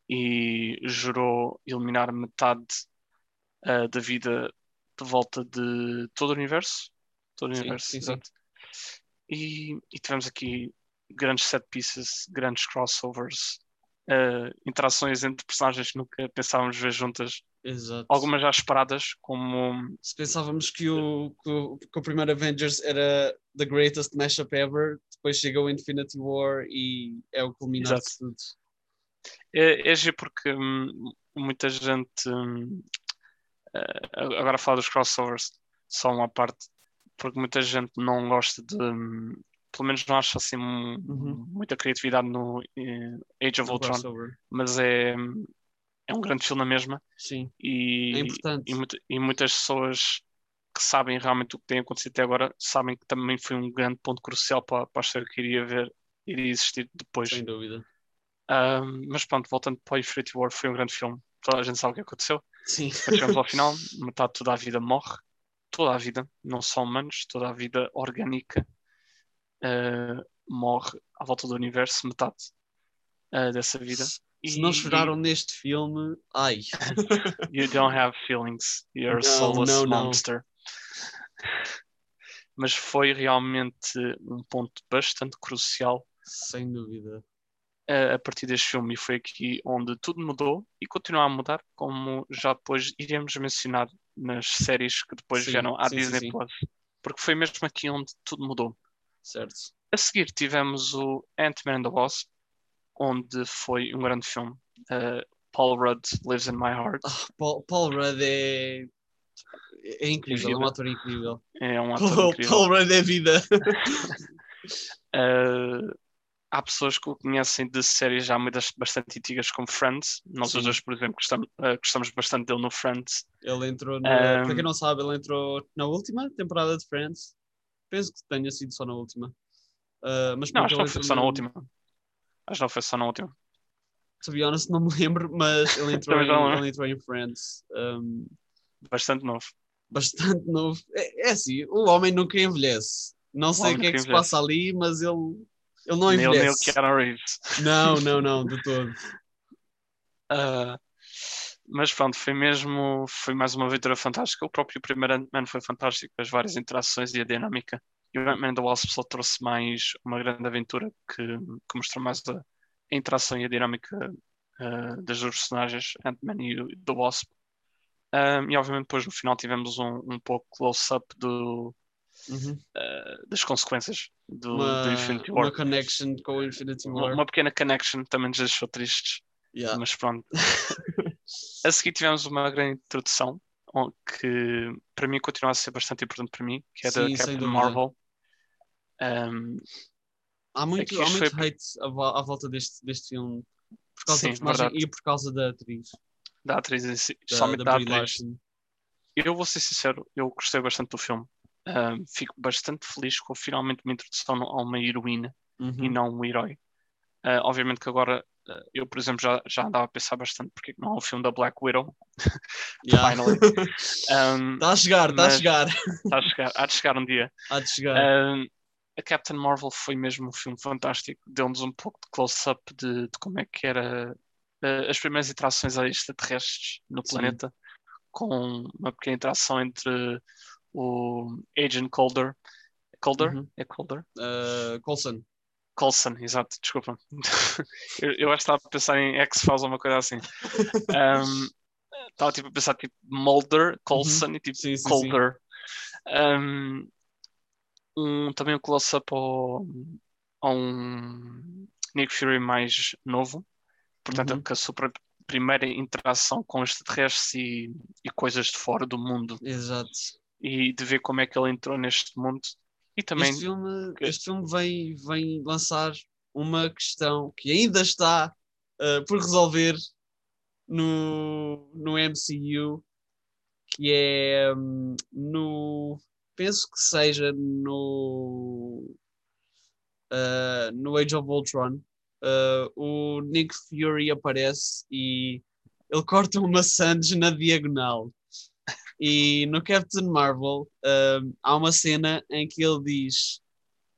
e jurou eliminar metade ah, da vida de volta de todo o universo. Todo o Sim, universo, sim, sim. exato. E, e tivemos aqui grandes set pieces, grandes crossovers, ah, interações entre personagens que nunca pensávamos ver juntas, Exato. algumas já esperadas, como Se pensávamos que o, que o, que o primeiro Avengers era the greatest mashup ever, depois chega o Infinity War e é o culminar Exato. de tudo. É, é porque hum, muita gente hum, eh, agora fala dos crossovers só uma parte porque muita gente não gosta de hum, pelo menos não acha assim Uhum. muita criatividade no eh, Age of Ultron crossover. mas é, é um grande filme na mesma Sim, e, é importante. e, e muitas pessoas que sabem realmente o que tem acontecido até agora sabem que também foi um grande ponto crucial para, para a história que iria ver iria existir depois Sem dúvida. Um, mas pronto, voltando para o Infinity War, foi um grande filme. Toda a gente sabe o que aconteceu. Sim. Chegamos ao final, metade de toda a vida morre. Toda a vida, não só humanos, toda a vida orgânica uh, morre à volta do universo, metade uh, dessa vida. Se não choraram neste filme, ai. you don't have feelings. You're a soulless não, não, monster. Mas foi realmente um ponto bastante crucial. Sem dúvida. A, a partir deste filme, e foi aqui onde tudo mudou e continua a mudar, como já depois iremos mencionar nas séries que depois sim, vieram à sim, Disney sim, Plus. Porque foi mesmo aqui onde tudo mudou. Certo. A seguir tivemos o Ant-Man and the Wasp, onde foi um grande filme. Uh, Paul Rudd Lives in My Heart. Oh, Paul, Paul Rudd é, é incrível, é um ator incrível. É um ator Paul, incrível. Paul Rudd é vida. uh, há pessoas que o conhecem de séries já muitas bastante antigas como Friends. Nós Sim. os dois, por exemplo, gostamos, uh, gostamos bastante dele no Friends. Ele entrou, no, um, para quem não sabe, ele entrou na última temporada de Friends. Penso que tenha sido só na última. Uh, mas não, acho que não foi só na última. Acho que não foi só na última. To be honest, não me lembro, mas ele entrou, em, ele entrou em Friends. Um, bastante novo. Bastante novo. É, é assim, o homem nunca envelhece. Não sei o que é que se passa ali, mas ele, ele não envelhece. Neil Reeves. Não, não, não, de todo. Uh, mas pronto, foi mesmo, foi mais uma aventura fantástica. O próprio primeiro Ant-Man foi fantástico, as várias interações e a dinâmica. E o Ant-Man the Wasp só trouxe mais uma grande aventura que, que mostrou mais a, a, interação e a dinâmica uh, das duas personagens, Ant-Man e The Wasp. Um, e obviamente depois no final tivemos um, um pouco close-up do, uhum. uh, das consequências do, uma, do Infinity War. Uma connection com o Infinity War. Uma, uma pequena connection também nos deixou tristes. Yeah. Mas pronto. a seguir tivemos uma grande introdução que para mim continua a ser bastante importante para mim, que é Sim, da Captain Marvel. Um, há muito, há muito foi... hate à, volta deste, deste filme por causa Sim, da personagem e por causa da atriz. Da atriz, somente da, da, da atriz. Eu vou ser sincero, eu gostei bastante do filme. Um, fico bastante feliz com finalmente uma introdução a uma heroína uhum. e não um herói. Uh, obviamente que agora eu, por exemplo, já, já andava a pensar bastante porque não há um filme da Black Widow. Yeah. Finally. Está um, a chegar, está a chegar. Está a chegar, há de chegar um dia. Há de chegar. Um, a Captain Marvel foi mesmo um filme fantástico. Deu-nos um pouco de close-up de, de, como é que era uh, as primeiras interações extraterrestres no Sim. planeta, com uma pequena interação entre o Agent Calder. Calder? Uhum. É Calder? Uh, Coulson. Coulson, exato, desculpa. eu, eu, acho que estava a pensar em X-Files ou uma coisa assim. Um, estava tipo a pensar tipo Mulder, Coulson uhum. e tipo sim, sim, Calder. Sim. Um, um, também um close-up ao, um Nick Fury mais novo, portanto, uhum. que a sua primeira interação com extraterrestres e, e coisas de fora do mundo. Exato. E de ver como é que ele entrou neste mundo. E também. Este filme, este filme vem, vem lançar uma questão que ainda está uh, por resolver no, no MCU, que é um, no penso que seja no, uh, no Age of Ultron. Uh, o Nick Fury aparece e ele corta uma Sands na diagonal. E no Captain Marvel uh, há uma cena em que ele diz,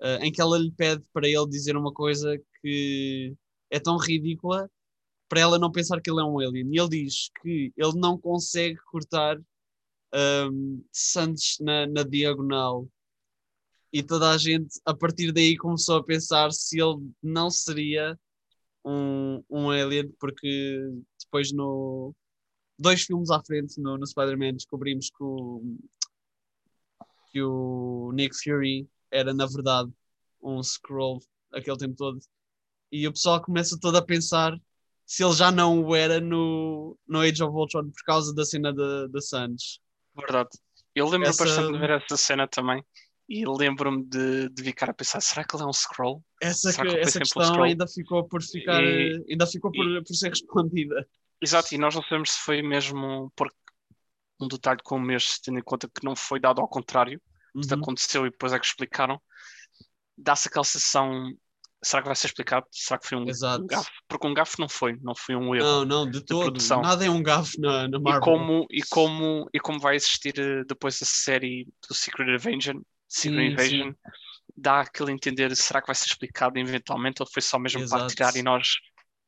uh, em que ela lhe pede para ele dizer uma coisa que é tão ridícula para ela não pensar que ele é um alien. E ele diz que ele não consegue cortar um, Santos na, na diagonal e toda a gente a partir daí começou a pensar se ele não seria um, um alien, porque depois no dois filmes à frente no, no Spider-Man descobrimos que o, que o Nick Fury era na verdade um Skrull aquele tempo todo e o pessoal começa todo a pensar se ele já não o era no, no Age of Ultron por causa da cena da Sands Verdade. Eu lembro essa... bastante de ver essa cena também. E lembro-me de, de ficar a pensar, será que ele é um scroll? Essa, que, que essa questão ainda ficou por ficar, e, ainda ficou por, e, por ser respondida. Exato, e nós não sabemos se foi mesmo porque um detalhe como este, tendo em conta que não foi dado ao contrário, uhum. isto aconteceu e depois é que explicaram, dá-se aquela sensação será que vai ser explicado? Será que foi um, Exato. um gafo? Porque um gafo não foi, não foi um erro. Não, não, de todo. produção. Nada é um gafo na, na Marvel. E como, e, como, e como vai existir eh, depois a série do Secret Invasion, Sim, Invasion dá aquele entender será que vai ser explicado eventualmente ou foi só mesmo para Exato. tirar e nós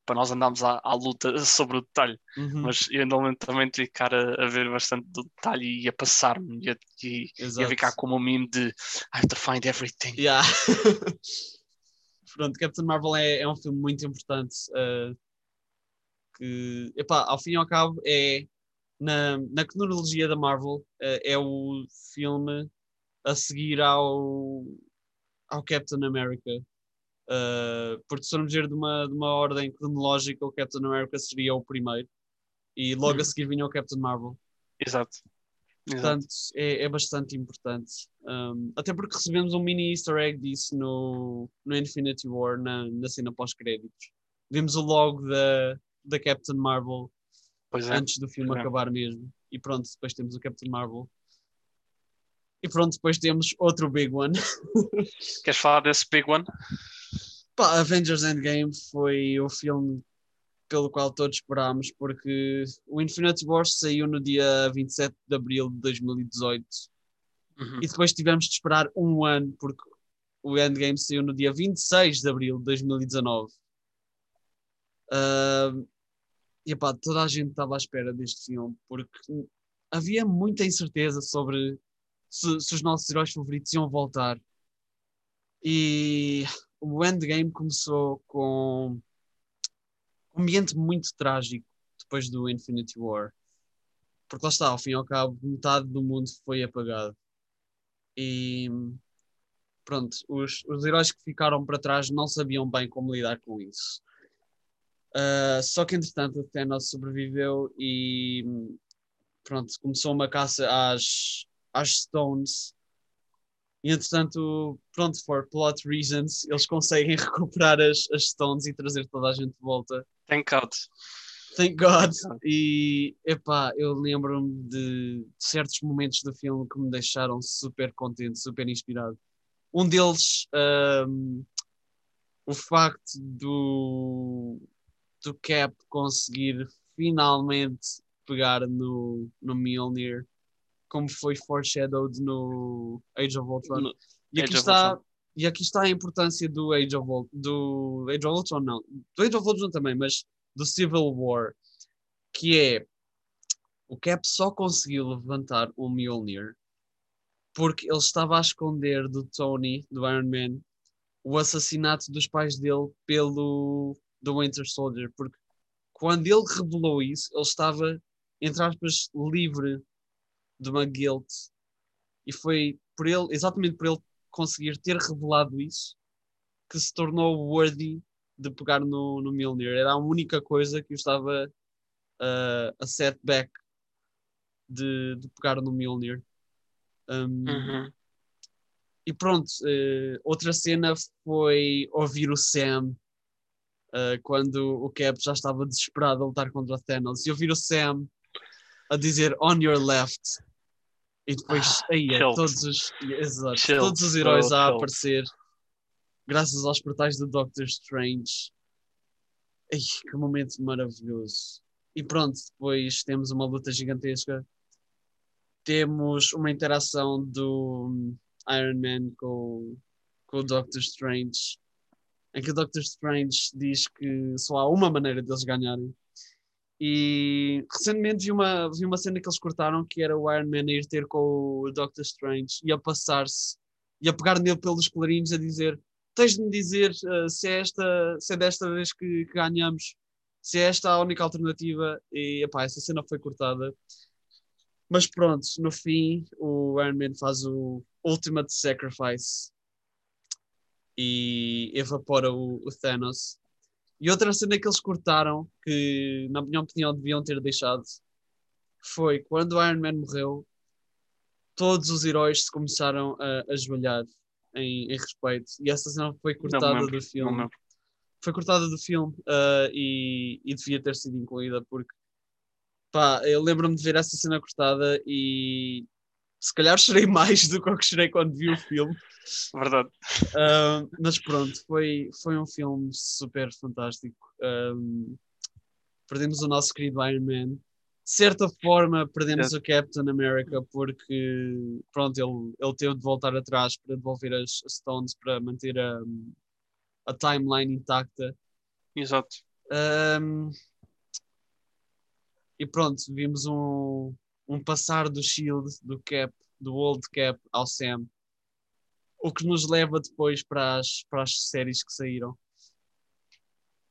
para nós andarmos à, à luta sobre o detalhe. Uhum, Mas eu ando também ficar a, a ver bastante do detalhe e a passar-me e a, e, e a ficar como um meme de I have to find everything. Yeah. Pronto, Captain Marvel é, é um filme muito importante. uh, que, epá, ao fim e ao cabo, é na, na cronologia da Marvel, uh, é o filme a seguir ao, ao Captain America. Uh, porque se formos ver de uma, de uma ordem cronológica, o Captain America seria o primeiro, e logo Uhum. a seguir vinha o Captain Marvel. Exato. Exato. Portanto, é, é bastante importante. Um, até porque recebemos um mini easter egg disso no, no Infinity War, na, na cena pós-créditos. Vimos o logo da, da Captain Marvel é. antes do filme é. acabar mesmo. E pronto, depois temos o Captain Marvel. E pronto, depois temos outro big one. Queres falar desse big one? Pá, Avengers Endgame foi o filme pelo qual todos esperámos, porque o Infinity War saiu no dia 27 de abril de 2018. Uhum. E depois tivemos de esperar um ano, porque o Endgame saiu no dia 26 de abril de 2019. Uh, e pá, toda a gente estava à espera deste filme, porque havia muita incerteza sobre se, se os nossos heróis favoritos iam voltar. E o Endgame começou com um ambiente muito trágico depois do Infinity War. Porque lá está, ao fim e ao cabo, metade do mundo foi apagado. E pronto, os, os heróis que ficaram para trás não sabiam bem como lidar com isso. Uh, só que entretanto o Thanos sobreviveu e pronto, começou uma caça às, às Stones. E entretanto, pronto, for plot reasons, eles conseguem recuperar as, as Stones e trazer toda a gente de volta. Thank God. Thank God! E epá, eu lembro-me de certos momentos do filme que me deixaram super contente, super inspirado. Um deles, um, o facto do, do Cap conseguir finalmente pegar no, no Mjolnir, como foi foreshadowed no Age of Ultron. No e, aqui Age está, Ultron. e aqui está a importância do Age of Ultron, do Age of Ultron não, do Age of Ultron também, mas do Civil War, que é o Cap só conseguiu levantar o Mjolnir porque ele estava a esconder do Tony, do Iron Man, o assassinato dos pais dele pelo do Winter Soldier, porque quando ele revelou isso, ele estava, entre aspas, livre de uma guilt e foi por ele, exatamente por ele conseguir ter revelado isso, que se tornou worthy de pegar no, no Mjolnir. Era a única coisa que o estava uh, a setback de, de pegar no Mjolnir. Um, Uhum. E pronto, uh, outra cena foi ouvir o Sam uh, quando o Cap já estava desesperado a lutar contra o Thanos e ouvir o Sam a dizer on your left e depois Ah, aí, todos, os, exato, todos os heróis a aparecer graças aos portais do Doctor Strange. Ai, que momento maravilhoso. E pronto, depois temos uma luta gigantesca. Temos uma interação do Iron Man com, com o Doctor Strange, em que o Doctor Strange diz que só há uma maneira deles ganharem. E recentemente vi uma, vi uma cena que eles cortaram que era o Iron Man a ir ter com o Doctor Strange e a passar-se e a pegar nele pelos colarinhos a dizer tens de me dizer uh, se, é esta, se é desta vez que, que ganhamos, se é esta a única alternativa. E epá, essa cena foi cortada. Mas pronto, no fim, o Iron Man faz o Ultimate Sacrifice e evapora o, o Thanos. E outra cena que eles cortaram, que na minha opinião deviam ter deixado, foi quando o Iron Man morreu, todos os heróis se começaram a ajoelhar em, em respeito. E essa cena foi Não cortada lembro, do não filme. me lembro. Foi cortada do filme ah, e, e devia ter sido incluída porque pá, eu lembro-me de ver essa cena cortada e se calhar chorei mais do que que chorei quando vi o filme. Verdade. Uh, mas pronto, foi, foi um filme super fantástico. Perdemos o nosso querido Iron Man. De certa forma, perdemos o Captain America porque pronto, ele, ele teve de voltar atrás para devolver as, as Stones para manter a, a timeline intacta. Exato. Um, e pronto, vimos um, um passar do Shield, do Cap, do Old Cap ao Sam, o que nos leva depois para as, para as séries que saíram.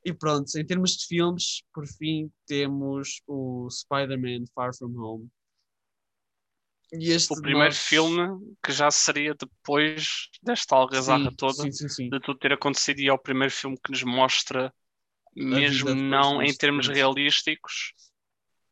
E pronto, em termos de filmes, por fim, temos o Spider-Man Far From Home. E este o primeiro nós... filme que já seria depois desta algazarra toda sim, sim, sim. de tudo ter acontecido e é o primeiro filme que nos mostra, mesmo não em termos realísticos,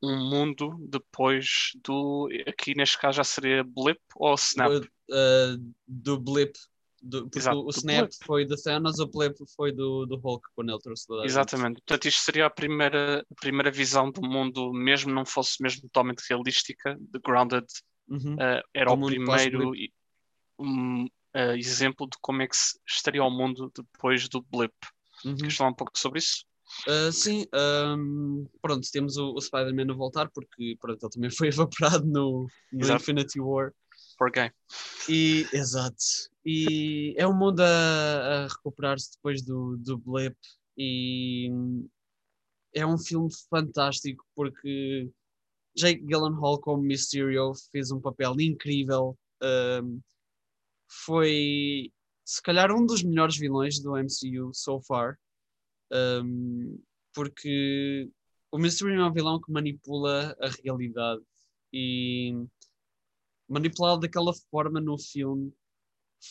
um mundo depois do. Aqui neste caso já seria Blip ou Snap? Uh, do Blip. Do, Exato, o Snap Blip. foi do Thanos, o Blip foi do, do Hulk quando ele trouxe toda Exatamente. Gente. Portanto, isto seria a primeira, a primeira visão do mundo, mesmo não fosse mesmo totalmente realística, de Grounded. Uhum. Uh, era o, o primeiro um, uh, exemplo de como é que estaria o mundo depois do Blip. Uhum. Queres falar um pouco sobre isso? Uh, sim, um, pronto, temos o, o Spider-Man a voltar porque pronto, ele também foi evaporado no, no Infinity War. Poor guy. E, exato. E é um mundo a, a recuperar-se depois do, do blip e é um filme fantástico porque Jake Gyllenhaal como Mysterio fez um papel incrível. Um, foi se calhar um dos melhores vilões do MCU so far. Um, porque o Mysterio é um vilão que manipula a realidade e manipulá-lo daquela forma no filme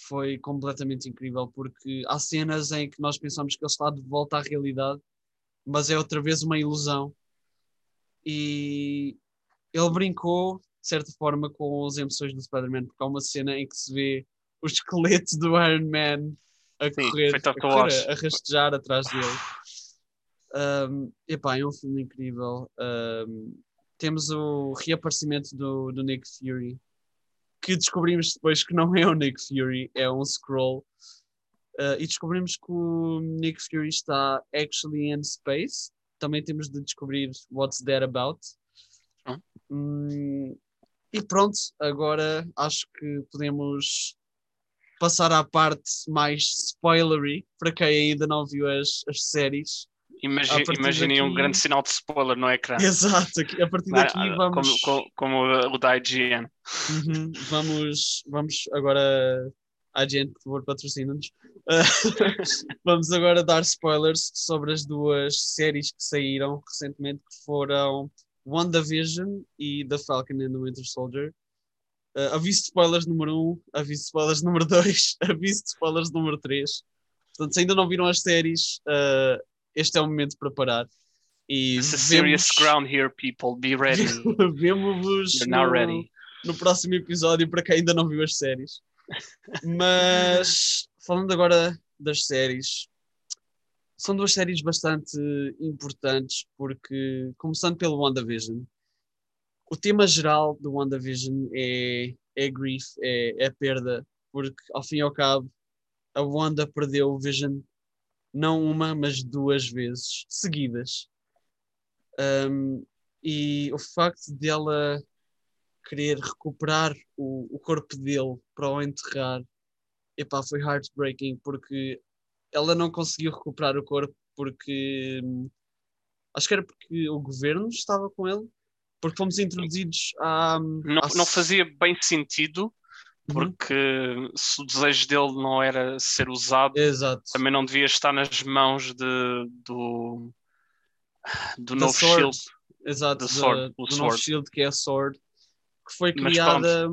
foi completamente incrível porque há cenas em que nós pensamos que ele está de volta à realidade mas é outra vez uma ilusão. E ele brincou de certa forma com as emoções do Spider-Man porque há uma cena em que se vê o esqueleto do Iron Man a Sim, correr, a, correr a, rastejar atrás dele. Um, epá, é um filme incrível. Um, temos o reaparecimento do, do Nick Fury, que descobrimos depois que não é o Nick Fury, é um scroll. Uh, e descobrimos que o Nick Fury está actually in space. Também temos de descobrir what's that about. Hum, e pronto, agora acho que podemos passar à parte mais spoilery para quem ainda não viu as, as séries. Imagine, imaginem daqui... um grande sinal de spoiler no ecrã. Exato, a partir daqui ah, vamos. Como, como, como o da IGN. Uhum, vamos, vamos agora. IGN, por favor, patrocina-nos. vamos agora dar spoilers sobre as duas séries que saíram recentemente, que foram WandaVision e The Falcon and the Winter Soldier. Uh, aviso de spoilers número 1, um, aviso de spoilers número 2, aviso de spoilers número 3. Portanto, se ainda não viram as séries, uh, este é o momento para parar. E It's a serious ground here, people. Be ready. Vemo-vos no, no próximo episódio para quem ainda não viu as séries. Mas falando agora das séries, são duas séries bastante importantes porque, começando pelo WandaVision, o tema geral do WandaVision é, é grief, é, é perda, porque ao fim e ao cabo a Wanda perdeu o Vision não uma, mas duas vezes seguidas. Um, e o facto dela querer recuperar o, o corpo dele para o enterrar, epá, foi heartbreaking, porque ela não conseguiu recuperar o corpo porque hum, acho que era porque o governo estava com ele porque fomos introduzidos a. Não, a... não fazia bem sentido, uhum. porque uhum. se o desejo dele não era ser usado, Exato. também não devia estar nas mãos de, do, do novo sword. Shield. Exato, do, sword, do sword. novo Shield, que é a Sword, que foi criada,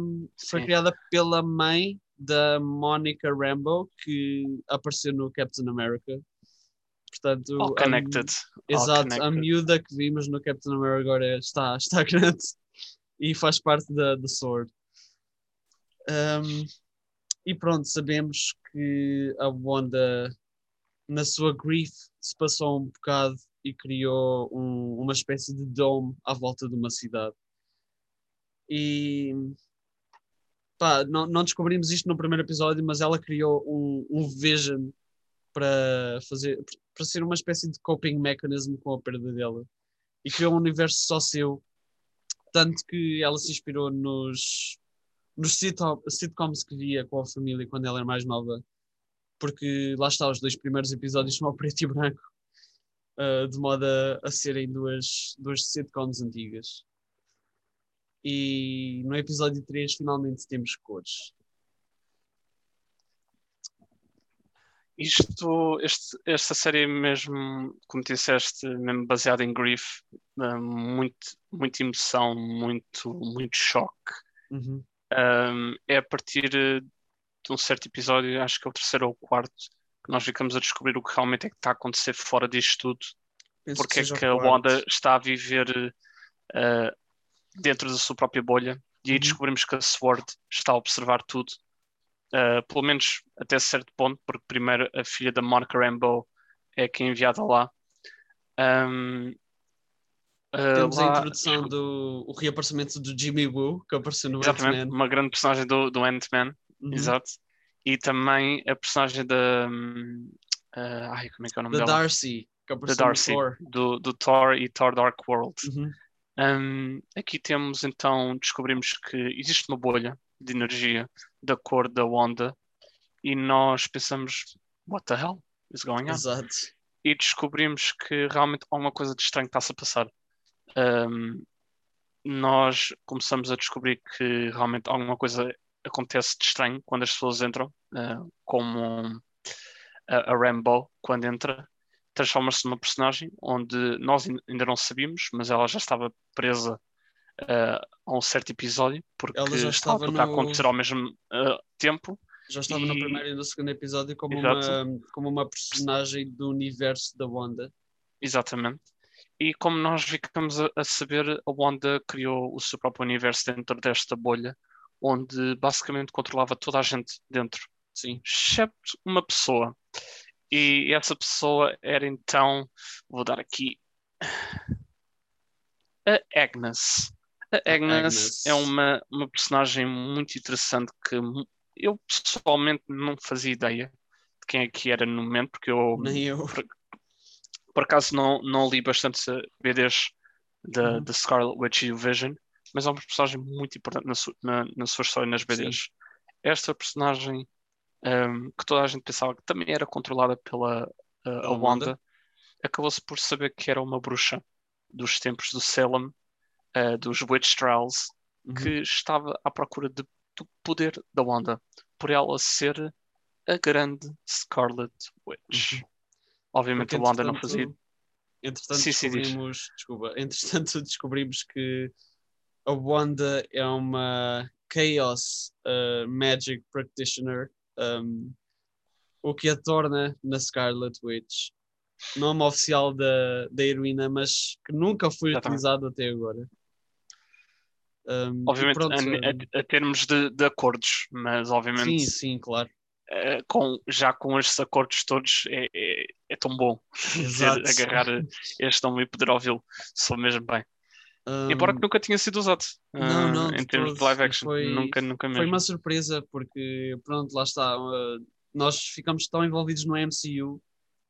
foi criada pela mãe da Monica Rambo, que apareceu no Captain America. Portanto, All connected. A, All exato, connected. a miúda que vimos no Captain America agora está, está grande e faz parte da, da Sword. Um, e pronto, sabemos que a Wanda, na sua grief, se passou um bocado e criou um, uma espécie de dome à volta de uma cidade. E pá, não, não descobrimos isto no primeiro episódio, mas ela criou um, um vision para fazer para ser uma espécie de coping mechanism com a perda dela. E criou um universo só seu. Tanto que ela se inspirou nos nos sitcom, sitcoms que via com a família quando ela era mais nova. Porque lá está os dois primeiros episódios são ao preto e branco uh, de modo a, a serem duas, duas sitcoms antigas. E no episódio 3 finalmente temos cores Isto, este, esta série mesmo, como disseste, mesmo baseada em grief, muito, muita emoção, muito, muito choque. uhum. Um, é a partir de um certo episódio, acho que é o terceiro ou o quarto, que nós ficamos a descobrir o que realmente é que está a acontecer fora disto tudo. Penso Porque é seja o que a. Wanda está a viver uh, dentro da sua própria bolha. E aí Uhum. descobrimos que a Sword está a observar tudo. Uh, pelo menos até certo ponto, porque primeiro a filha da Monica Rambeau é quem é enviada lá. Um, uh, Temos a lá- introdução do o reaparecimento do Jimmy Woo, que apareceu no Exatamente, Ant-Man. uma grande personagem do, do Ant-Man, Uhum. exato. E também a personagem da. uh, ai, como é que é o nome Da dela? Darcy, que Da apareceu Darcy, no Thor. do, do Thor e Thor Dark World. Uhum. Um, aqui temos então, descobrimos que existe uma bolha de energia da cor da Wanda e nós pensamos, what the hell is going on? Exato. E descobrimos que realmente alguma coisa de estranho está-se a passar. Um, nós começamos a descobrir que realmente alguma coisa acontece de estranho quando as pessoas entram, uh, como a, a Rambo, quando entra, transforma-se numa personagem onde nós ain- ainda não sabíamos, mas ela já estava presa uh, a um certo episódio, porque Ela já estava estava tudo a no- acontecer ao mesmo uh, tempo. Já estava no E- primeiro e no segundo episódio como Exato. uma, como uma personagem do universo da Wanda. Exatamente. E como nós ficamos a, a saber, a Wanda criou o seu próprio universo dentro desta bolha, onde basicamente controlava toda a gente dentro, Sim. excepto uma pessoa. E essa pessoa era então, vou dar aqui, a Agnes. A Agnes, Agnes. é uma, uma personagem muito interessante que eu pessoalmente não fazia ideia de quem é que era no momento, porque eu Nem eu. por acaso não, não li bastante BDs da Uhum. Scarlet Witch e o Vision, mas é uma personagem muito importante na, su- na, na sua história nas BDs. Esta personagem um, que toda a gente pensava que também era controlada pela uh, a Wanda. Wanda, acabou-se por saber que era uma bruxa dos tempos do Salem, uh, dos Witch Trials, Uhum. que estava à procura de- do poder da Wanda, por ela ser a grande Scarlet Witch. Uhum. Obviamente Porque, a Wanda não fazia Entretanto, Sim, descobrimos, desculpa, entretanto, descobrimos que a Wanda é uma Chaos uh, Magic Practitioner, um, o que a torna na Scarlet Witch. Nome oficial da, da heroína, mas que nunca foi Exatamente. utilizado até agora. Um, Obviamente, pronto, a, a- a termos de, de acordos, mas obviamente sim, sim, claro. eh, com, já com estes acordos todos é, é, é tão bom Exato. agarrar este nome e poder ouvi-lo, só mesmo bem. Um, Embora que nunca tinha sido usado Não, ah, não, em de termos de live action, Foi- nunca, nunca mesmo. Foi uma surpresa porque, pronto, lá está. uh, nós ficamos tão envolvidos no MCU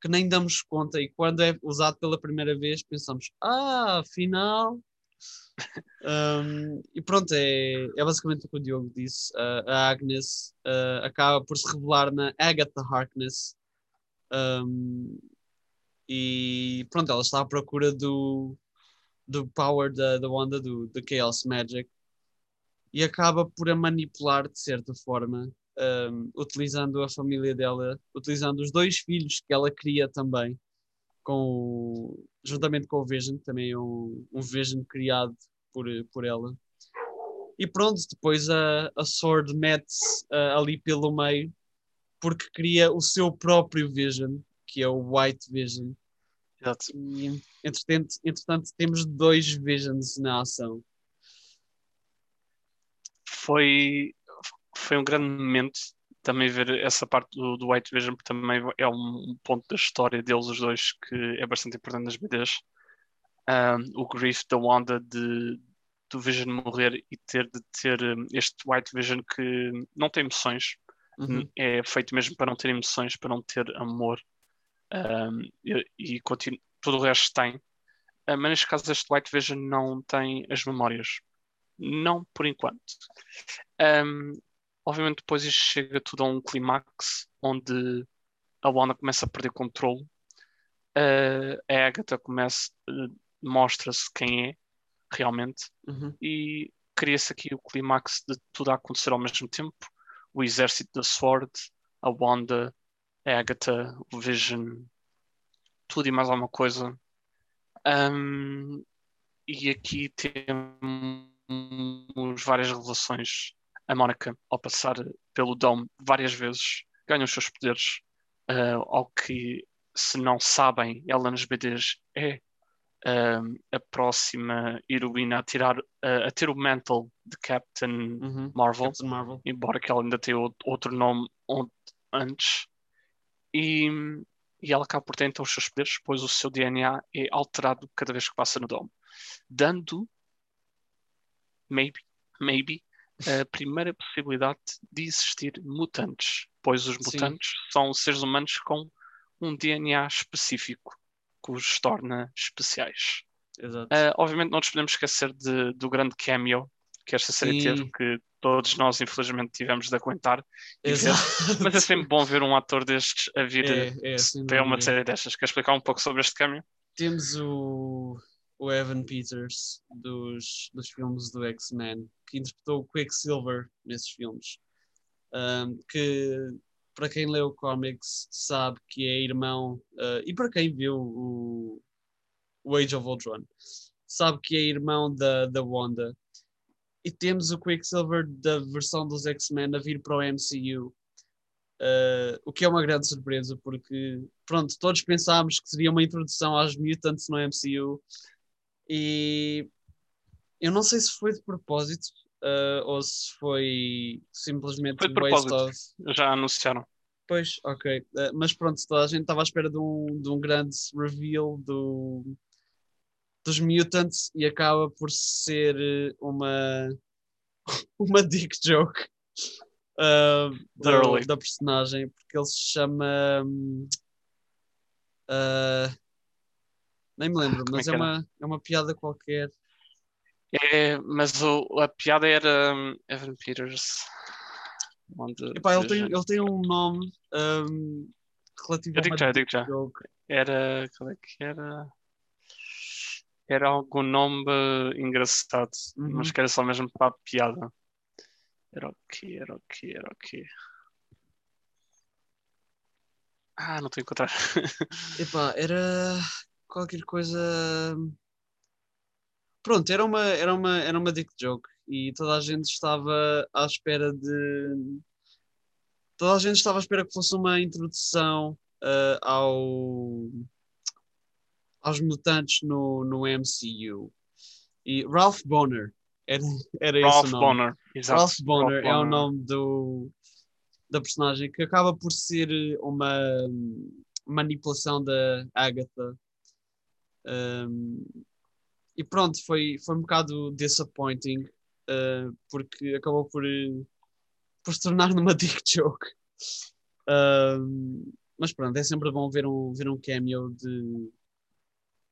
que nem damos conta e quando é usado pela primeira vez pensamos, ah, afinal. Um, e pronto, é, é basicamente o que o Diogo disse. Uh, a Agnes uh, acaba por se revelar na Agatha Harkness. Um, e pronto, ela está à procura do, do power da, da Wanda, do, do Chaos Magic e acaba por a manipular de certa forma, um, utilizando a família dela, utilizando os dois filhos que ela cria também, com juntamente com o Vision, também é um, um Vision criado por, por ela. E pronto, depois a, a Sword mete-se ah, ali pelo meio, porque cria o seu próprio Vision, que é o White Vision. Exato. E entretanto, entretanto temos dois Visions na ação. Foi, foi um grande momento também ver essa parte do, do White Vision, porque também é um ponto da história deles, os dois, que é bastante importante nas BDs. Um, o grief da Wanda de, do Vision morrer e ter de ter este White Vision que não tem emoções, Uhum. é feito mesmo para não ter emoções, para não ter amor um, e, e continu- todo o resto tem. Uh, mas neste caso, este White Vision não tem as memórias. Não por enquanto. Um, obviamente, depois isto chega tudo a um clímax onde a Wanda começa a perder controle. Uh, a Agatha começa, uh, mostra-se quem é realmente Uhum. e cria-se aqui o clímax de tudo a acontecer ao mesmo tempo. O exército da Sword, a Wanda, a Agatha, o Vision, tudo e mais alguma coisa. Um, e aqui temos várias revelações. A Mónica, ao passar pelo Dome várias vezes, ganha os seus poderes. Uh, ao que, se não sabem, ela nos BDs é um, a próxima heroína a, tirar, uh, a ter o mantle de Captain Uhum. Marvel, Captain Marvel. embora que ela ainda tenha outro nome antes. E, e ela acaba por ter então os seus poderes, pois o seu DNA é alterado cada vez que passa no Dome, dando, maybe, maybe, a primeira possibilidade de existir mutantes, pois os Sim. mutantes são seres humanos com um DNA específico que os torna especiais. Exato. Uh, obviamente não nos podemos esquecer de- do grande cameo que esta série Sim. teve, que todos nós infelizmente tivemos de aguentar. Exato. Mas é sempre bom ver um ator destes a vir É, é, sem para uma série destas. Quer explicar um pouco sobre este cameo? Temos o, o Evan Peters dos, dos filmes do X-Men, que interpretou o Quicksilver nesses filmes. Um, que, para quem leu comics, sabe que é irmão, uh, e para quem viu o, o Age of Ultron, sabe que é irmão da, da Wanda. E temos o Quicksilver da versão dos X-Men a vir para o MCU. Uh, o que é uma grande surpresa, porque pronto, todos pensámos que seria uma introdução às mutants no MCU e eu não sei se foi de propósito uh, ou se foi simplesmente Foi de propósito. of. Já anunciaram. Pois, ok. Uh, mas pronto, toda a gente estava à espera de um, de um grande reveal do, dos mutants e acaba por ser uh, uma, uma dick joke. uh, Literally. da personagem, porque ele se chama. hum, uh, nem me lembro, Como é mas é, era? uma, é uma piada qualquer. É, mas o- a piada era um, Evan Peters. Onde Epá, ele, tem, ele tem um nome um, relativo Eu digo já, eu digo já. Era. Qual é que era? Era algum nome engraçado, Uhum. mas que era só mesmo para a piada. Era o quê? Era o quê? Era o quê? Ah, não estou a encontrar. Epá, era qualquer coisa. Pronto, era uma, era uma, era uma dick joke e toda a gente estava à espera de. Toda a gente estava à espera que fosse uma introdução ah, ao, aos mutantes no, no MCU. E Ralph Bonner era, era esse Ralph o nome. Bonner. Exato. Ralph Bonner Ralph é o Bonner. nome do, da personagem que acaba por ser uma manipulação da Agatha. Um, e pronto, foi, foi um bocado disappointing uh, porque acabou por, por se tornar numa dick joke. Um, mas pronto, é sempre bom ver um, ver um cameo de,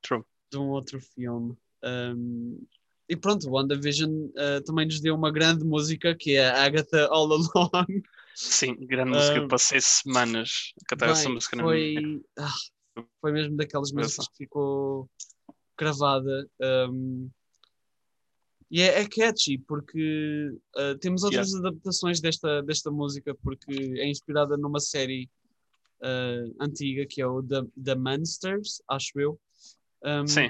True. de um outro filme. Um, e pronto, o WandaVision uh, também nos deu uma grande música que é a Agatha All Along. Sim, grande música. Passei semanas a cantar essa música na minha. foi, ah, foi mesmo daquelas músicas que ficou gravada. um, e é, é catchy porque ah, temos outras adaptações desta, desta música porque é inspirada numa série ah, antiga que é o The, The Monsters, acho eu. Um, Sim,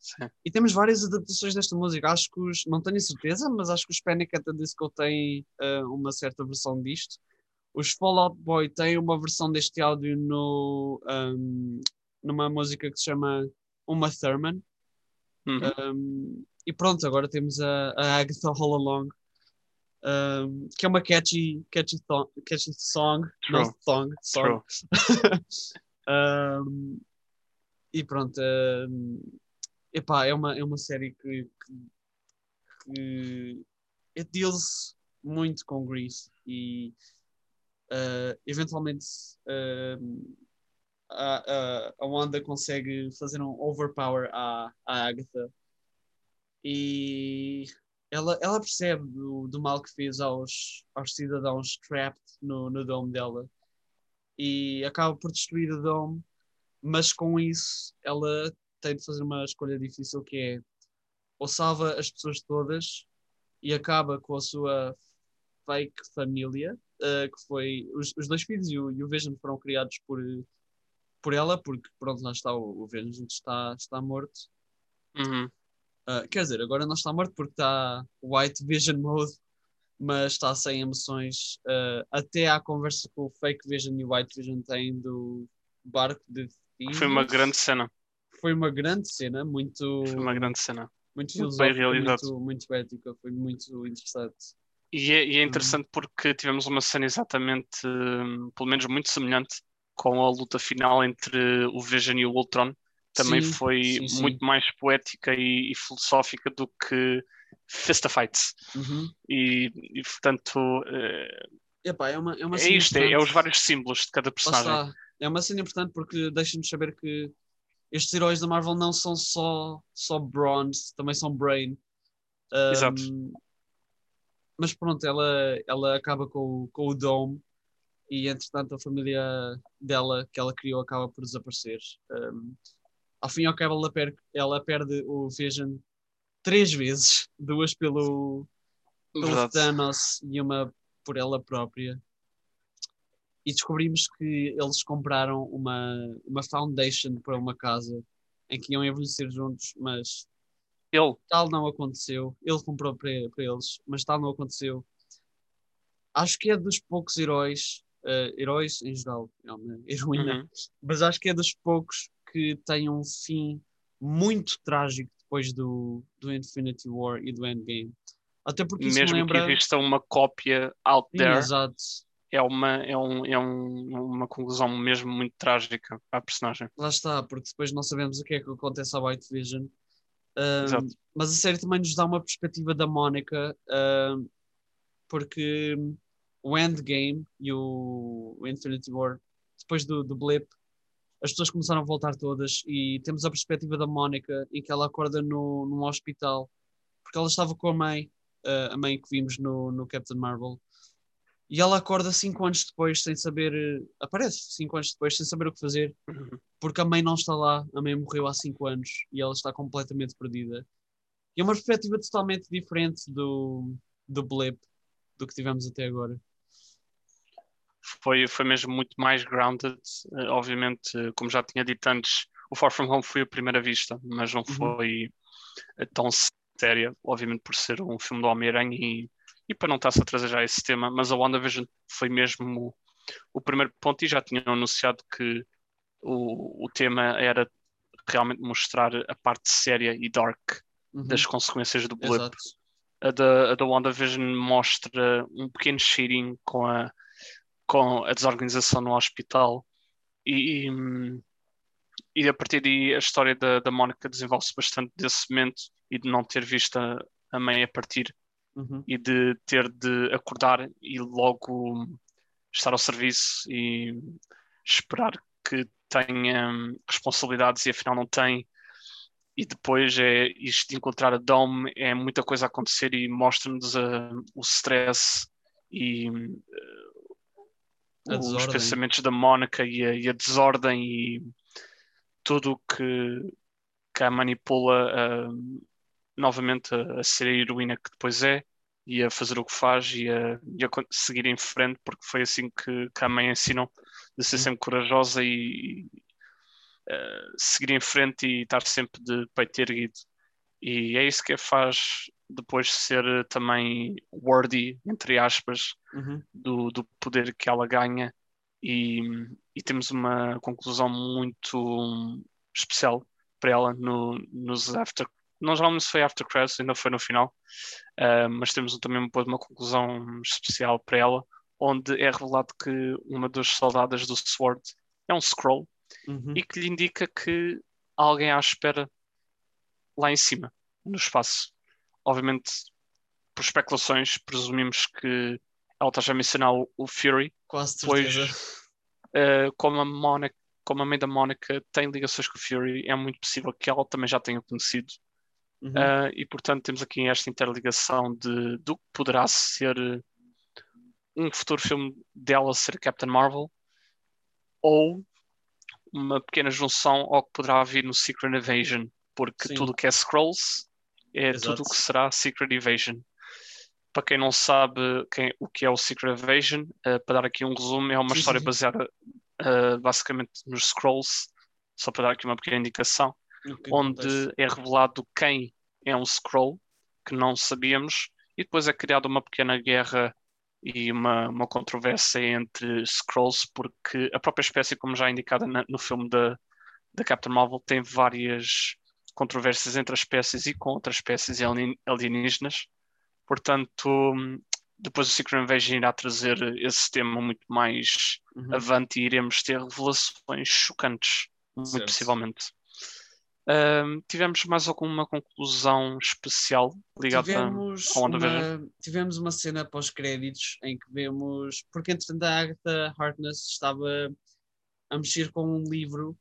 sim. E temos várias adaptações desta música. Acho que os, não tenho certeza, mas acho que os Panic at the Disco têm ah, uma certa versão disto. Os Fall Out Boy têm uma versão deste áudio no, ahm, numa música que se chama Uma Thurman. Uhum. Um, e pronto, agora temos a, a Agatha All Along, um, que é uma catchy, catchy, thong, catchy song, True. não song. True. Um, e pronto, um, epá, é, uma, é uma série que, que- it deals muito com grief e uh, eventualmente uh, a, a, Wanda consegue fazer um overpower à, à Agatha. E ela, ela percebe do, do mal que fez aos, aos cidadãos trapped no, no dome dela. E acaba por destruir o dome, mas com isso ela tem de fazer uma escolha difícil que é ou salva as pessoas todas e acaba com a sua fake família, uh, que foi os, os dois filhos e o, e o Vision foram criados por, por ela, porque pronto, lá está o, o Vision está, está morto. Uhum. Uh, quer dizer, agora não está morto porque está White Vision Mode, mas está sem emoções. Uh, até à conversa que o Fake Vision e o White Vision têm do barco de Foi uma grande cena. Foi uma grande cena, muito. Foi uma grande cena. Muito, muito bem realizado. Muito, muito ética, foi muito interessante. E é, e é interessante uhum. porque tivemos uma cena exatamente, hum, pelo menos muito semelhante, com a luta final entre o Vision e o Ultron. Também sim, foi sim, sim. muito mais poética e, e, filosófica do que Fistifights. Uhum. E, e, portanto. Uh, Epá, é, uma, é, uma é isto, é, é, os vários símbolos de cada personagem. É uma cena importante porque deixa-nos saber que estes heróis da Marvel não são só, só bronze, também são brain. Um, Exato. Mas pronto, ela, ela acaba com, com o Dome e entretanto a família dela que ela criou acaba por desaparecer. Um, ao fim e ao cabo ela perde, ela perde o Vision três vezes, duas pelo, pelo Thanos e uma por ela própria. E descobrimos que eles compraram uma, uma foundation para uma casa em que iam envelhecer juntos, mas ele. tal não aconteceu. Ele comprou para, para eles, mas tal não aconteceu. Acho que é dos poucos heróis uh, heróis em geral, é uma heroína, uhum. mas acho que é dos poucos que tem um fim muito trágico depois do, do Infinity War e do Endgame. Até porque Mesmo lembra... que exista uma cópia out there, Sim, exato. é, uma, é, um, é um, uma conclusão mesmo muito trágica a personagem. Lá está, porque depois não sabemos o que é que acontece à White Vision. Mas a série também nos dá uma perspectiva da Mónica, porque o Endgame e o Infinity War, depois do, do blip, as pessoas começaram a voltar todas e temos a perspectiva da Mónica em que ela acorda no, num hospital porque ela estava com a mãe, uh, a mãe que vimos no, no Captain Marvel, e ela acorda cinco anos depois sem saber, uh, aparece cinco anos depois sem saber o que fazer, uhum. porque a mãe não está lá, a mãe morreu há cinco anos e ela está completamente perdida. E é uma perspectiva totalmente diferente do, do blip do que tivemos até agora foi, foi mesmo muito mais grounded. Uh, obviamente, uh, como já tinha dito antes, o Far From Home foi a primeira vista, mas não uhum. foi uh, tão séria, obviamente por ser um filme do Homem-Aranha e, e para não estar-se a trazer já esse tema, mas a WandaVision foi mesmo o, o primeiro ponto e já tinham anunciado que o, o tema era realmente mostrar a parte séria e dark uhum. das consequências do blip. Exato. A da, a da WandaVision mostra um pequeno cheirinho com a com a desorganização no hospital e, e, a partir daí a história da, da Mónica desenvolve-se bastante desse momento e de não ter visto a, a mãe a partir uhum. e de ter de acordar e logo estar ao serviço e esperar que tenha responsabilidades e afinal não tem e depois é isto de encontrar a Dome é muita coisa a acontecer e mostra-nos uh, o stress e uh, os pensamentos da Mónica e a, e a, desordem e tudo o que, que a manipula uh, novamente a, a, ser a heroína que depois é e a fazer o que faz e a, e a seguir em frente, porque foi assim que, que a mãe ensinou de ser sempre corajosa e uh, seguir em frente e estar sempre de peito erguido. E é isso que a faz depois ser também worthy, entre aspas, uhum. do, do poder que ela ganha. E, e, temos uma conclusão muito especial para ela no, nos after. Não geralmente foi after credits, ainda foi no final, uh, mas temos também uma conclusão especial para ela, onde é revelado que uma das soldadas do Sword é um scroll uhum. e que lhe indica que há alguém à espera lá em cima, no espaço obviamente por especulações, presumimos que ela está já a mencionar o, o Fury, Quase Pois, certeza. uh, como a Monica, como a mãe da Mónica tem ligações com o Fury, é muito possível que ela também já tenha conhecido. Uhum. Uh, e portanto temos aqui esta interligação de, do que poderá ser uh, um futuro filme dela ser Captain Marvel ou uma pequena junção ao que poderá vir no Secret Invasion, porque Sim. tudo o que é Scrolls é Exato. tudo o que será Secret Invasion. Para quem não sabe quem- o que é o Secret Invasion, uh, para dar aqui um resumo, é uma Sim, história baseada uh, basicamente nos Scrolls, só para dar aqui uma pequena indicação que onde acontece? é revelado quem é um Scroll, que não sabíamos, e depois é criada uma pequena guerra e uma, uma controvérsia entre Scrolls, porque a própria espécie, como já é indicada na- no filme da, da Captain Marvel, tem várias controvérsias entre as espécies e com outras espécies alien- alienígenas. Portanto, hum, depois o Secret Invasion irá trazer esse tema muito mais Uhum. avante e iremos ter revelações chocantes, muito Certo. possivelmente. Ahm, tivemos mais alguma conclusão especial ligada Tivemos ao WandaVision? uma, tivemos uma cena pós-créditos em que vemos. Porque entretanto a Agatha Harkness estava a mexer com um livro